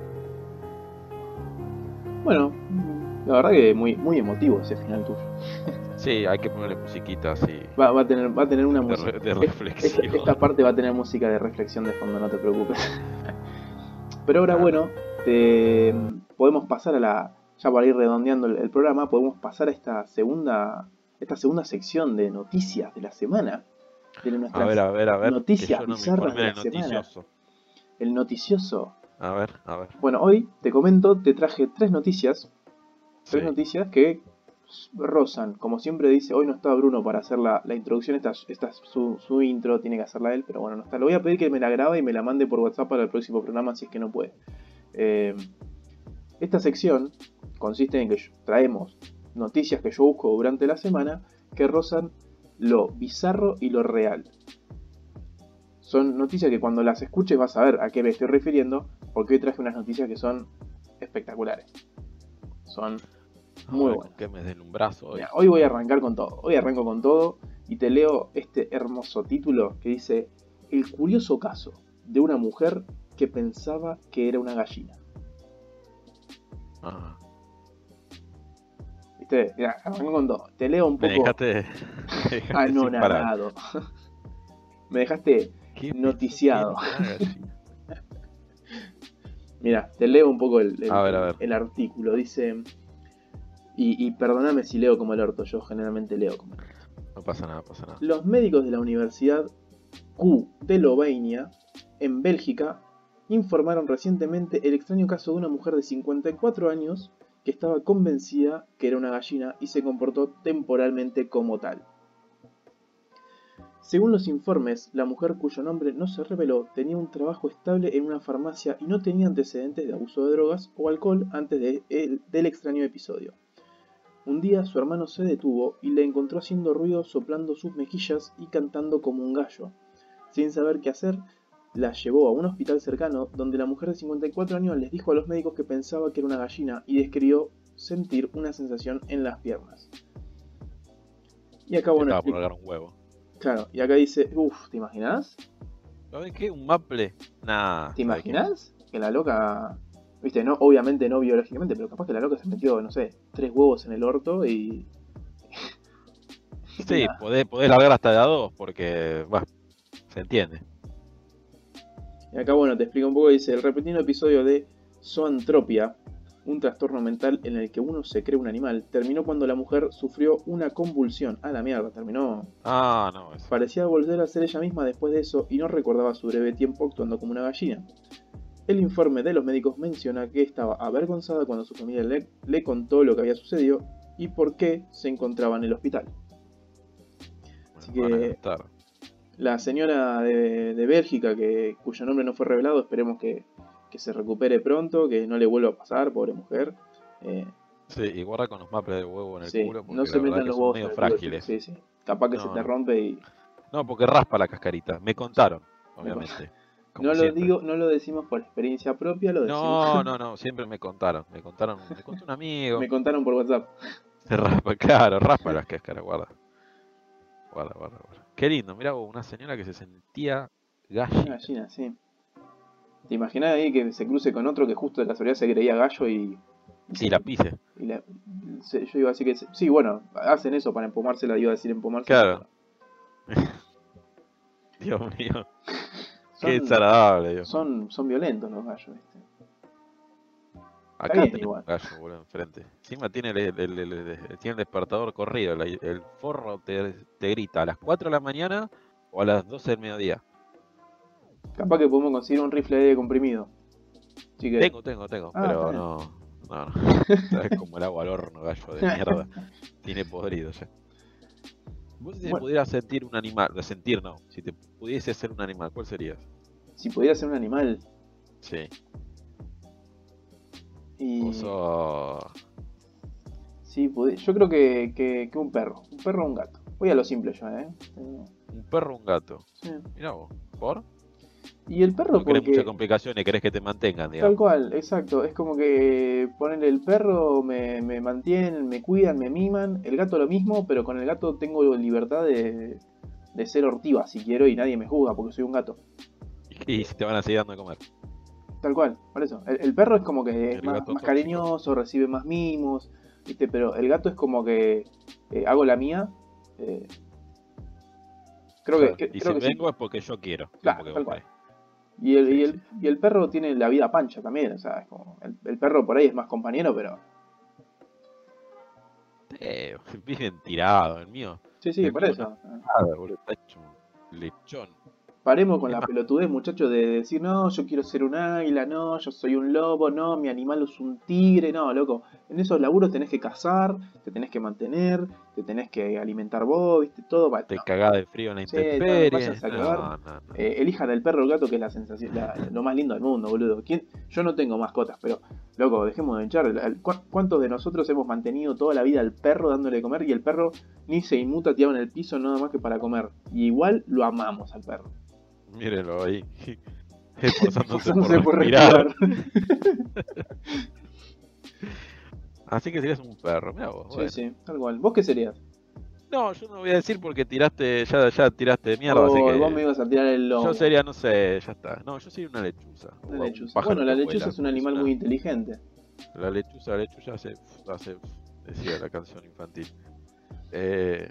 Bueno, la verdad que muy, muy emotivo ese final tuyo. Sí, hay que ponerle musiquita así. Va, va, a, tener, va a tener una música. De reflexión. Esta, parte va a tener música de reflexión de fondo, no te preocupes. Pero ahora, bueno, podemos pasar a la. Ya para ir redondeando el, programa, podemos pasar a esta segunda, esta segunda sección de noticias de la semana. De a ver, a ver, a ver. Noticias bizarras de la semana. El noticioso. A ver, a ver. Bueno, hoy te comento, te traje tres noticias. Tres noticias que rozan. Como siempre dice, hoy no está Bruno para hacer la, introducción. Esta, es su, intro, tiene que hacerla él, pero bueno, no está. Le voy a pedir que me la grabe y me la mande por WhatsApp para el próximo programa si es que no puede. Eh, esta sección consiste en que traemos noticias que yo busco durante la semana que rozan lo bizarro y lo real. Son noticias que cuando las escuches vas a ver a qué me estoy refiriendo, porque hoy traje unas noticias que son espectaculares. Son muy buenas. Que me den un brazo hoy. hoy voy a arrancar con todo. Hoy arranco con todo y te leo este hermoso título que dice El curioso caso de una mujer que pensaba que era una gallina. Ah. ¿Viste? Mira, con dos. Te leo un poco. Me dejaste. anonadado. me dejaste noticiado. Mira, te leo un poco el, el, artículo. Dice. Y, y, perdóname si leo como el orto, yo generalmente leo como el orto. No pasa nada, pasa nada. Los médicos de la Universidad Q de Lovenia, en Bélgica, informaron recientemente el extraño caso de una mujer de 54 años que estaba convencida que era una gallina y se comportó temporalmente como tal. Según los informes, la mujer cuyo nombre no se reveló tenía un trabajo estable en una farmacia y no tenía antecedentes de abuso de drogas o alcohol antes del extraño episodio. Un día su hermano se detuvo y le encontró haciendo ruido soplando sus mejillas y cantando como un gallo. Sin saber qué hacer, la llevó a un hospital cercano donde la mujer de 54 años les dijo a los médicos que pensaba que era una gallina y describió sentir una sensación en las piernas. Y acá bueno. un huevo. Claro, y acá dice, uff, ¿te imaginas? ¿Sabes qué? ¿Un maple? Nah. ¿Te imaginas? Que la loca. Viste, no, obviamente no biológicamente, pero capaz que la loca se metió, no sé, tres huevos en el orto y. sí, podés, podés largar hasta de a dos, porque, bueno, se entiende. Y acá, bueno, te explico un poco, dice, el repetido episodio de zoantropia un trastorno mental en el que uno se cree un animal, terminó cuando la mujer sufrió una convulsión. Ah, la mierda, terminó. Ah, no. Parecía volver a ser ella misma después de eso y no recordaba su breve tiempo actuando como una gallina. El informe de los médicos menciona que estaba avergonzada cuando su familia le, contó lo que había sucedido y por qué se encontraba en el hospital. Así que la señora de, de Bélgica, que, cuyo nombre no fue revelado, esperemos que que se recupere pronto, que no le vuelva a pasar, pobre mujer. Eh, sí, y guarda con los maples de huevo en el culo. no se metan los huevos medio frágiles. sí, sí. Capaz que se te rompe y. No, porque raspa la cascarita. Me contaron, obviamente. No lo digo, no lo decimos por experiencia propia, lo decimos. No, no, no, siempre me contaron, me contaron, me contó un amigo. me contaron por WhatsApp. Se raspa, claro, raspa las cáscaras, guarda. Guarda, guarda, guarda. Qué lindo, mira una señora que se sentía gallina. Gallina, sí. ¿Te imaginas ahí que se cruce con otro que justo de casualidad se creía gallo y. Sí, la pise. yo iba a decir que. Sí, bueno, hacen eso para empumársela, iba a decir empumársela. Claro. Dios mío. Qué desagradable, Son, son violentos los gallos, ¿viste? Acá tiene un gallo, boludo, enfrente. Encima tiene el, tiene el despertador corrido. El, forro te, te grita a las 4 de la mañana o a las 12 del mediodía. Capaz que podemos conseguir un rifle de comprimido. Tengo, tengo, tengo, ah, pero no. No, no. Es como el agua al horno, gallo de mierda. Tiene podrido ya. Vos si te pudieras sentir un animal, de sentir no, si te pudiese ser un animal, ¿cuál serías? Si pudiera ser un animal. Sí. Y... Sí, yo creo que, que, que, un perro. Un perro o un gato. Voy a lo simple ya, ¿eh? Un perro o un gato. Sí. Mira vos. ¿Por? Y el perro no porque... muchas complicaciones, querés que te mantengan, digamos. Tal cual, exacto. Es como que ponerle el perro, me, me mantienen, me cuidan, me miman. El gato lo mismo, pero con el gato tengo libertad de, de ser hortiva si quiero y nadie me juzga porque soy un gato. Y, te van a seguir dando de comer. Tal cual, por eso. El, perro es como que es más, cariñoso, recibe más mimos, ¿viste? Pero el gato es como que eh, hago la mía. Eh, creo que, y si vengo es porque yo quiero. Claro, tal cual. Y el, y, el, y el perro tiene la vida pancha también, o sea, es como, el, perro por ahí es más compañero, pero... Eh, viven tirado, el mío. Sí, sí, por eso. está hecho lechón. Paremos con la pelotudez, muchachos, de decir, no, yo quiero ser un águila, no, yo soy un lobo, no, mi animal es un tigre, no, loco. En esos laburos tenés que cazar, te tenés que mantener, te tenés que alimentar vos, viste, todo para... Te cagás de frío en la intemperie. Eh, elijan el perro o el gato, que es la sensación, lo más lindo del mundo, boludo. ¿Quién? Yo no tengo mascotas, pero, loco, dejemos de hinchar. ¿Cuántos de nosotros hemos mantenido toda la vida al perro dándole de comer y el perro ni se inmuta tirado en el piso nada más que para comer? Y igual lo amamos al perro. Mírenlo ahí. Esforzándose, por, respirar. Así que serías un perro, mira vos. Sí, sí, tal cual. ¿Vos qué serías? No, yo no voy a decir porque tiraste, ya, ya tiraste de mierda, así oh, que. Vos me ibas a tirar el lobo. Yo sería, no sé, ya está. No, yo sería una lechuza. Una lechuza. Bueno, la lechuza es un animal muy inteligente. La lechuza, la lechuza hace, hace decía la canción infantil. Eh,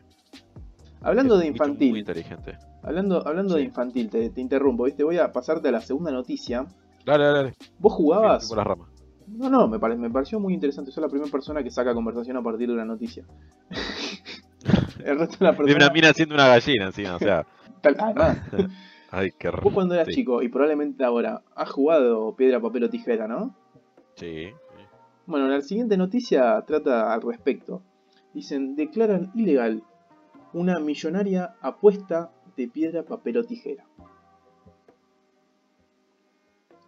hablando de infantil. Muy inteligente. Hablando, hablando de infantil, te, te interrumpo, ¿viste? Voy a pasarte a la segunda noticia. Dale, dale, dale. ¿Vos jugabas? por la rama. No, no, me, me pareció muy interesante. Soy la primera persona que saca conversación a partir de una noticia. El resto de la persona... De una mina haciendo una gallina encima, o sea. Ay, qué Vos cuando eras chico, y probablemente ahora, has jugado piedra, papel o tijera, ¿no? Sí. Bueno, la siguiente noticia trata al respecto. Dicen, declaran ilegal una millonaria apuesta de piedra, papel o tijera.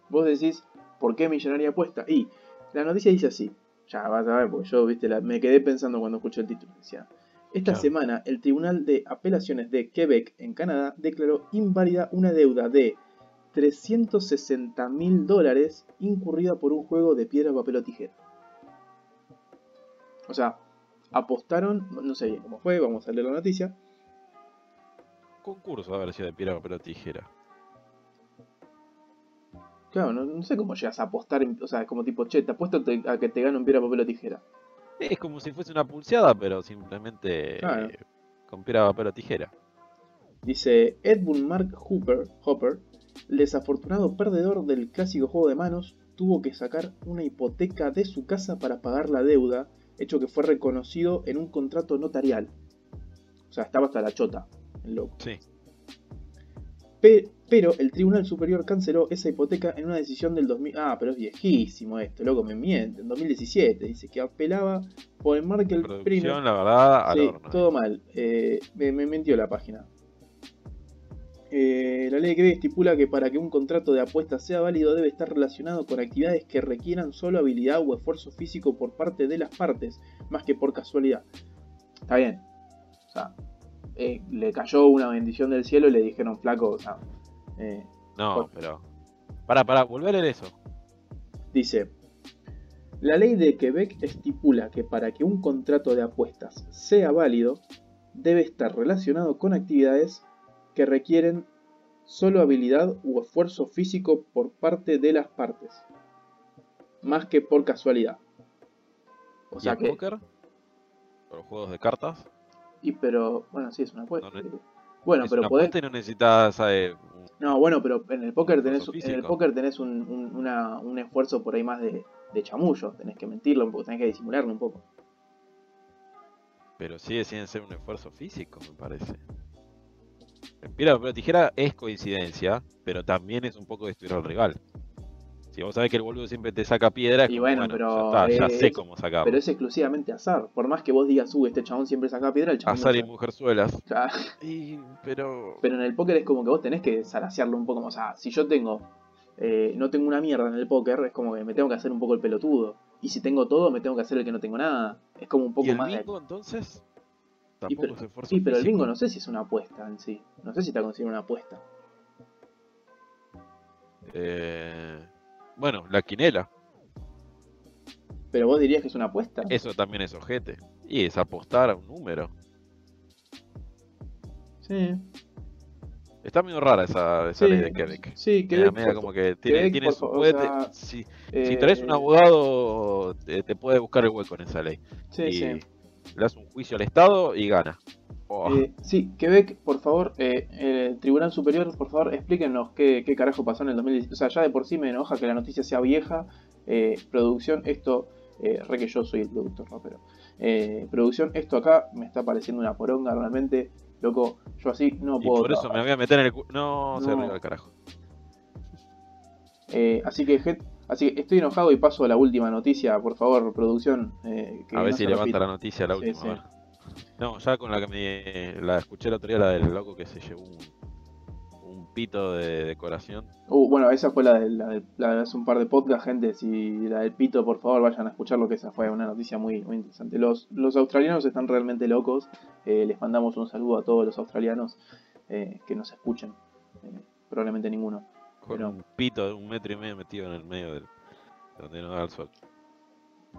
Vos decís, ¿por qué millonaria apuesta? Y la noticia dice así, ya vas a ver, porque yo viste, me quedé pensando cuando escuché el título. Decía, esta semana el Tribunal de Apelaciones de Quebec en Canadá declaró inválida una deuda de 360 mil dólares incurrida por un juego de piedra, papel o tijera. O sea, apostaron, no sé bien cómo fue, vamos a leer la noticia. Concurso a ver si de piedra, papel o tijera. Claro, no, sé cómo llegas a apostar, o sea, como tipo, che, te apuesto a que te gane un piedra, papel o tijera. Es como si fuese una pulseada, pero simplemente con piedra, papel o tijera. Dice Edmund Mark Hooper, Hopper, desafortunado perdedor del clásico juego de manos, tuvo que sacar una hipoteca de su casa para pagar la deuda hecho que fue reconocido en un contrato notarial. O sea, estaba hasta la chota, el loco. Sí. Pero el Tribunal Superior canceló esa hipoteca en una decisión del 2000. Ah, pero es viejísimo esto, loco, me miente. En 2017 dice que apelaba por el Markel Producción, la verdad, sí, todo mal. Eh, me, me mintió la página. Eh, la ley Quebec estipula que para que un contrato de apuesta sea válido debe estar relacionado con actividades que requieran solo habilidad o esfuerzo físico por parte de las partes, más que por casualidad. Está bien. O sea, eh, le cayó una bendición del cielo y le dijeron flaco, o sea... Eh, no, pero... Para, para, volver a eso. Dice, la ley de Quebec estipula que para que un contrato de apuestas sea válido, debe estar relacionado con actividades que requieren solo habilidad u esfuerzo físico por parte de las partes, más que por casualidad. O sea que... póker? ¿Los juegos de cartas? Y pero, bueno, sí, es una apuesta. bueno, es pero una podés... y no necesitas... Eh, no, bueno, pero en el póker tenés, en el póker tenés un, un, esfuerzo por ahí más de, de chamullo. Tenés que mentirlo un poco, tenés que disimularlo un poco. Pero sigue sin ser un esfuerzo físico, me parece. Piedra, pero tijera es coincidencia, pero también es un poco destruir al rival. Si vos sabés que el boludo siempre te saca piedra, y bueno, pero ya, sé cómo sacar. Pero es exclusivamente azar. Por más que vos digas, uh, este chabón siempre saca piedra, el chabón. Azar y mujerzuelas. pero... pero en el póker es como que vos tenés que salaciarlo un poco. O sea, si yo tengo. Eh, no tengo una mierda en el póker, es como que me tengo que hacer un poco el pelotudo. Y si tengo todo, me tengo que hacer el que no tengo nada. Es como un poco ¿Y el más. entonces? sí, pero el bingo no sé si es una apuesta en sí. No sé si está considerado una apuesta. Eh, bueno, la quinela. Pero vos dirías que es una apuesta. Eso también es ojete. Y es apostar a un número. Sí. Está medio rara esa, esa ley de Quebec. Sí, Quebec. Media como que tiene, tiene su si, si, traes un eh, abogado, te, puede buscar el hueco en esa ley. Sí, sí le hace un juicio al Estado y gana. Oh. Eh, sí, Quebec, por favor, eh, el Tribunal Superior, por favor, explíquenos qué, carajo pasó en el 2017. O sea, ya de por sí me enoja que la noticia sea vieja. Eh, producción, esto, re que yo soy el productor, ¿no? Pero, producción, esto acá me está pareciendo una poronga realmente. Loco, yo así no puedo. por eso me voy a meter en el. No, no. se ríe el carajo. así que, Así que estoy enojado y paso a la última noticia, por favor, producción. Eh, a ver si levanta la noticia la última. No, ya con la que me la escuché el otro día, la del loco que se llevó un, pito de decoración. Uh, bueno, esa fue la de, la de, hace un par de podcast, gente. Si la del pito, por favor, vayan a escuchar lo que esa fue una noticia muy, muy interesante. Los, los australianos están realmente locos. Eh, les mandamos un saludo a todos los australianos eh, que nos escuchen. probablemente ninguno. Con un pito de un metro y medio metido en el medio del, donde no da el sol.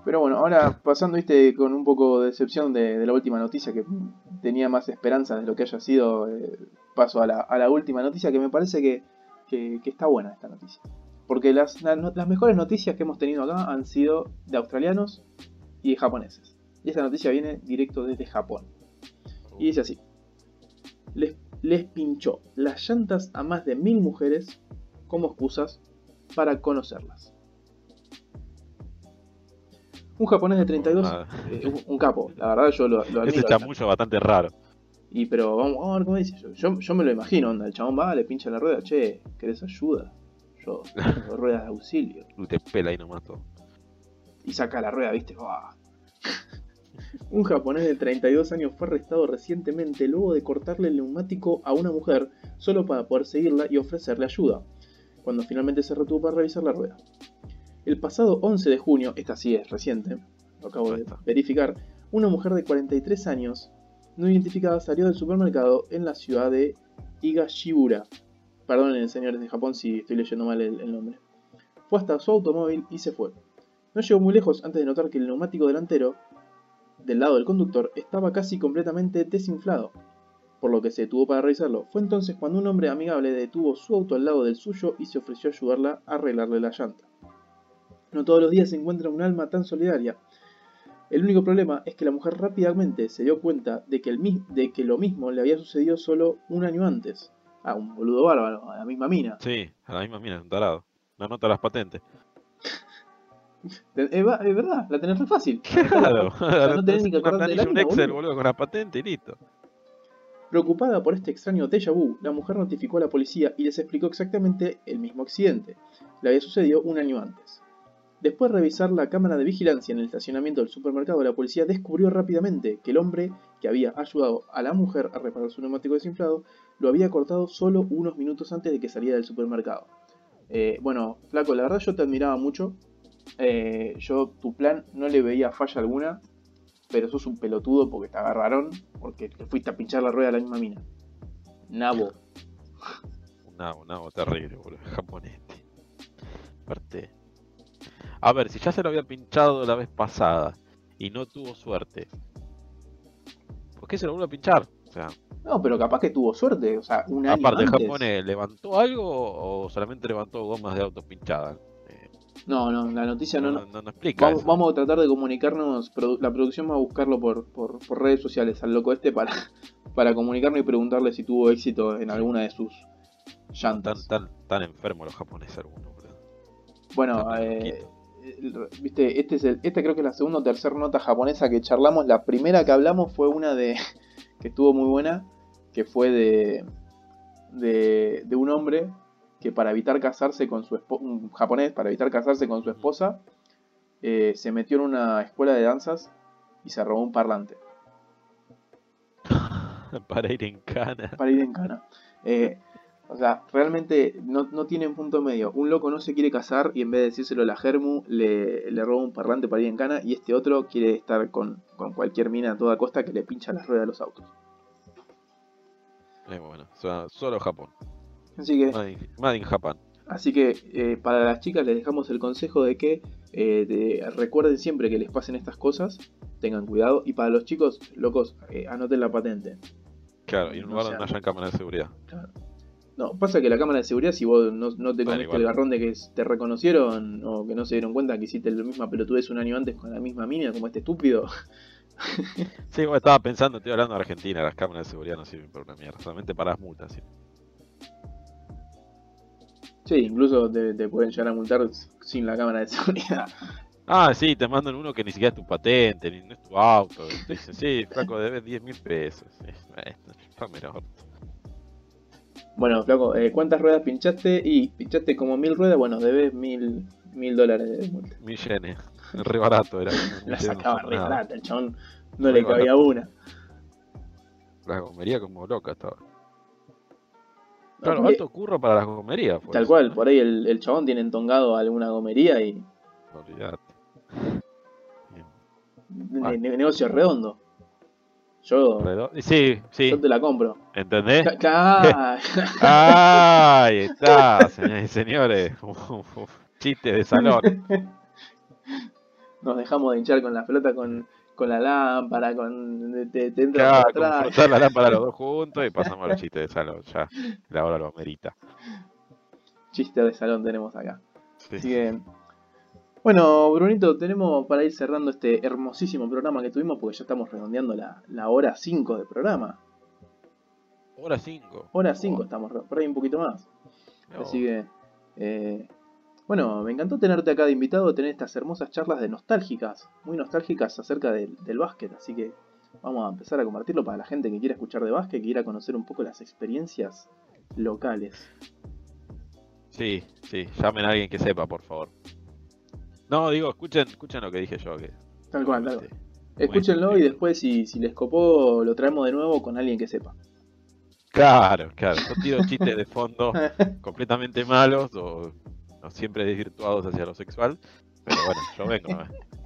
Pero bueno, ahora pasando viste con un poco de decepción de, la última noticia, que tenía más esperanza de lo que haya sido, eh, paso a la, última noticia, que me parece que, está buena esta noticia. Porque las, mejores noticias que hemos tenido acá han sido de australianos y de japoneses. Y esta noticia viene directo desde Japón. Y dice así. Les, les pinchó las llantas a más de mil mujeres como excusas para conocerlas. Un japonés de 32, ah. eh, un, capo, la verdad yo lo, lo. Ese chamullo bastante raro. Y pero vamos, a ver cómo dice. Yo, yo, me lo imagino, onda. El chabón va, le pincha la rueda, che, ¿querés ayuda? Yo, ruedas de auxilio. Y te pela ahí nomás todo. Y saca la rueda, viste, Un japonés de 32 años fue arrestado recientemente luego de cortarle el neumático a una mujer solo para poder seguirla y ofrecerle ayuda, cuando finalmente se retuvo para revisar la rueda. El pasado 11 de junio, esta sí es reciente, lo acabo de verificar, una mujer de 43 años no identificada salió del supermercado en la ciudad de Higashibura. Perdonen, señores de Japón, si estoy leyendo mal el, nombre. Fue hasta su automóvil y se fue. No llegó muy lejos antes de notar que el neumático delantero, del lado del conductor, estaba casi completamente desinflado, por lo que se detuvo para revisarlo. Fue entonces cuando un hombre amigable detuvo su auto al lado del suyo y se ofreció a ayudarla a arreglarle la llanta. No todos los días se encuentra un alma tan solidaria, el único problema es que la mujer rápidamente se dio cuenta de que, el, de que lo mismo le había sucedido solo un año antes. A un boludo bárbaro, a la misma mina. Sí, a la misma mina, un tarado. No anota las patentes. es, verdad, la tenés re fácil. Claro, no tenés ni que acordarte un Excel, boludo, con la patente y listo. Preocupada por este extraño déjà vu, la mujer notificó a la policía y les explicó exactamente el mismo accidente. Le había sucedido un año antes. Después de revisar la cámara de vigilancia en el estacionamiento del supermercado, la policía descubrió rápidamente que el hombre que había ayudado a la mujer a reparar su neumático desinflado lo había cortado solo unos minutos antes de que saliera del supermercado. Eh, bueno, Flaco, la verdad yo te admiraba mucho. Eh, yo tu plan no le veía falla alguna, pero sos un pelotudo porque te agarraron porque te fuiste a pinchar la rueda a la misma mina. Nabo. Nabo, nabo terrible, boludo. Japonés. Aparte, a ver, si ya se lo había pinchado la vez pasada y no tuvo suerte, ¿por qué se lo vuelve a pinchar? O sea, no, pero capaz que tuvo suerte, o sea, un año Aparte, el japonés, ¿levantó algo o solamente levantó gomas de autos pinchadas? Eh, no, no, la noticia no, no, no, explica. Vamos, a tratar de comunicarnos, la producción va a buscarlo por, por, redes sociales al loco este para, para comunicarnos y preguntarle si tuvo éxito en alguna de sus llantas. Tan, tan, tan enfermos los japoneses algunos, Bueno, eh, viste, este es el, este creo que es la segunda o tercera nota japonesa que charlamos. La primera que hablamos fue una de que estuvo muy buena, que fue de, de, un hombre que para evitar casarse con su esposa, un japonés, para evitar casarse con su esposa, eh, se metió en una escuela de danzas y se robó un parlante. para ir en cana. Para ir en cana. Eh, o sea, realmente no, no tienen punto medio. Un loco no se quiere casar y en vez de decírselo a la Germu, le, le roba un parlante para ir en cana. Y este otro quiere estar con, cualquier mina a toda costa que le pincha las ruedas de los autos. Es bueno, o sea, solo Japón. Así que. Made in, Japan. Así que eh, para las chicas les dejamos el consejo de que eh, recuerden siempre que les pasen estas cosas, tengan cuidado. Y para los chicos, locos, eh, anoten la patente. Claro, y en un lugar donde no hayan cámara de seguridad. Claro. No, pasa que la cámara de seguridad, si vos no, te comiste el garrón de que te reconocieron o que no se dieron cuenta que hiciste la misma pelotudez un año antes con la misma mina, como este estúpido. sí, vos estaba pensando, estoy hablando de Argentina, las cámaras de seguridad no sirven para una mierda, solamente para las multas. Sí, sí incluso te, pueden llegar a multar sin la cámara de seguridad. Ah, sí, te mandan uno que ni siquiera es tu patente, ni no es tu auto. Te dicen, sí, flaco, debes 10 mil pesos. Está menor. Bueno, flaco, eh, ¿cuántas ruedas pinchaste? Y pinchaste como mil ruedas, bueno, debes mil, mil dólares de multa. Mil yenes. Re barato era. La sacaba re barata, el chabón no le cabía una. La gomería como loca estaba. Claro, alto curro para las gomerías. Tal cual, por ahí el, el, chabón tiene entongado alguna gomería y. Olvidate. negocio redondo. Yo, sí, sí. yo te la compro. ¿Entendés? Ahí está, señores y señores. Chiste de salón. Nos dejamos de hinchar con la pelota con, con la lámpara, con te, te claro, atrás. la lámpara los dos juntos y pasamos al chiste de salón. Ya, la hora lo amerita. Chiste de salón tenemos acá. Así que, bueno, Brunito, tenemos para ir cerrando este hermosísimo programa que tuvimos, porque ya estamos redondeando la, hora 5 de programa. Hora 5. Hora 5 estamos, por ahí un poquito más. Así que, eh, bueno, me encantó tenerte acá de invitado, tener estas hermosas charlas de nostálgicas, muy nostálgicas acerca del, básquet, así que vamos a empezar a compartirlo para la gente que quiera escuchar de básquet, que quiera conocer un poco las experiencias locales. Sí, sí, llamen a alguien que sepa, por favor. No, digo, escuchen, escuchen lo que dije yo. Que, tal cual, tal cual. Escúchenlo y después, si, si les copó, lo traemos de nuevo con alguien que sepa. Claro, claro. Yo tiro chistes de fondo completamente malos o siempre desvirtuados hacia lo sexual. Pero bueno, yo vengo,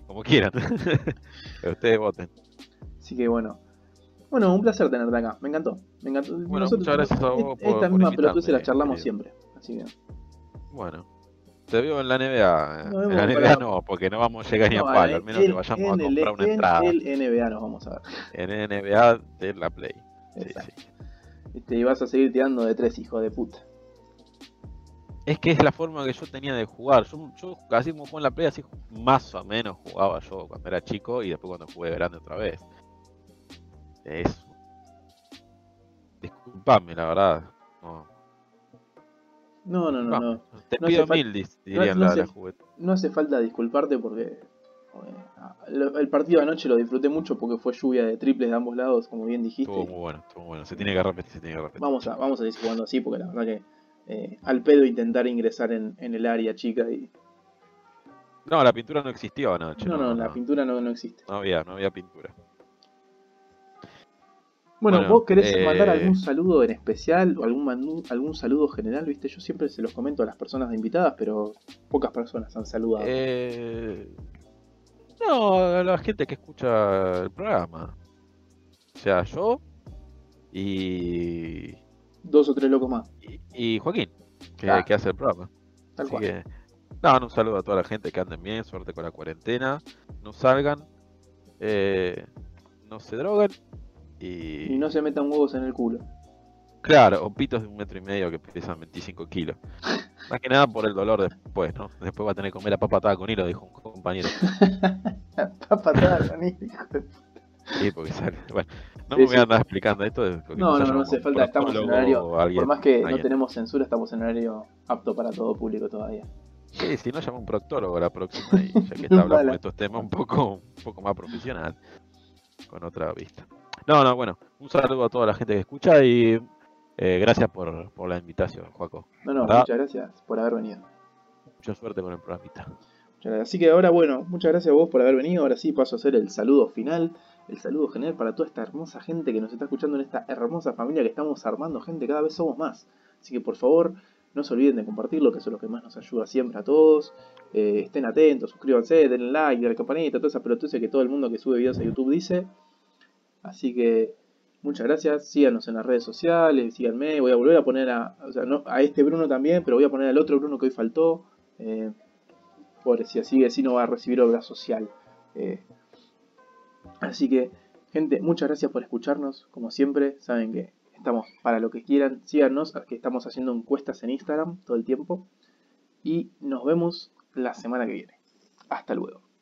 como quieran. pero ustedes voten. Así que bueno. Bueno, un placer tenerte acá. Me encantó. Me encantó. Bueno, muchas gracias a vos. Por, esta misma pelotuda se la charlamos siempre. Así que. Bueno. Te veo en la NBA. en la NBA no, porque no vamos a llegar ni a palo. Al menos que vayamos a comprar una entrada. En el NBA nos vamos a ver. En el NBA de la Play. Sí, sí. Este, y vas a seguir tirando de tres, hijo de puta. Es que es la forma que yo tenía de jugar. Yo, yo así como juego en la play, así más o menos jugaba yo cuando era chico y después cuando jugué grande otra vez. Eso. Disculpame, la verdad. No, no, no. no, no. Te pido mil, dirían la, No hace falta disculparte porque el partido anoche lo disfruté mucho porque fue lluvia de triples de ambos lados, como bien dijiste. Estuvo muy bueno, estuvo bueno. Se tiene que repetir, se tiene que repetir. Vamos a, vamos a seguir jugando así porque la verdad que eh, al pedo intentar ingresar en, el área chica y... No, la pintura no existió anoche. No, no, la pintura no, no existe. No había, no había pintura. Bueno, ¿vos querés mandar eh, algún saludo en especial o algún, algún saludo general? Viste, yo siempre se los comento a las personas invitadas, pero pocas personas han saludado. Eh, no, a la gente que escucha el programa. O sea, yo y. Dos o tres locos más. Y, Joaquín, que, hace el programa. Tal Así que. No, un saludo a toda la gente que anden bien, suerte con la cuarentena. No salgan. Eh, no se droguen. Y... y no se metan huevos en el culo. Claro, o pitos de un metro y medio que pesan 25 kilos. Más que nada por el dolor después, ¿no? Después va a tener que comer la papa con hilo, dijo un compañero. la papa con hilo, Sí, porque sale. Bueno, no me voy a andar explicando esto. No, no, no hace falta. Estamos en horario. por más que no tenemos censura, estamos en horario apto para todo público todavía. Sí, si no, llama un proctólogo la próxima, y ya que está hablando de estos temas un poco, un poco más profesional, con otra vista. No, no, bueno, un saludo a toda la gente que escucha y eh, gracias por, por, la invitación, Juaco. No, no, muchas gracias por haber venido. Mucha suerte con el programita. Así que ahora, bueno, muchas gracias a vos por haber venido. Ahora sí paso a hacer el saludo final, el saludo general para toda esta hermosa gente que nos está escuchando en esta hermosa familia que estamos armando, gente, cada vez somos más. Así que por favor, no se olviden de compartirlo, que eso es lo que más nos ayuda siempre a todos. Eh, estén atentos, suscríbanse, denle like, denle la campanita, toda esa pelotucia que todo el mundo que sube videos a YouTube dice. Así que Muchas gracias, síganos en las redes sociales, síganme, voy a volver a poner a, este Bruno también, pero voy a poner al otro Bruno que hoy faltó, eh, por si así, así no va a recibir obra social. Eh, así que, gente, muchas gracias por escucharnos, como siempre, saben que estamos para lo que quieran, síganos, que estamos haciendo encuestas en Instagram todo el tiempo, y nos vemos la semana que viene. Hasta luego.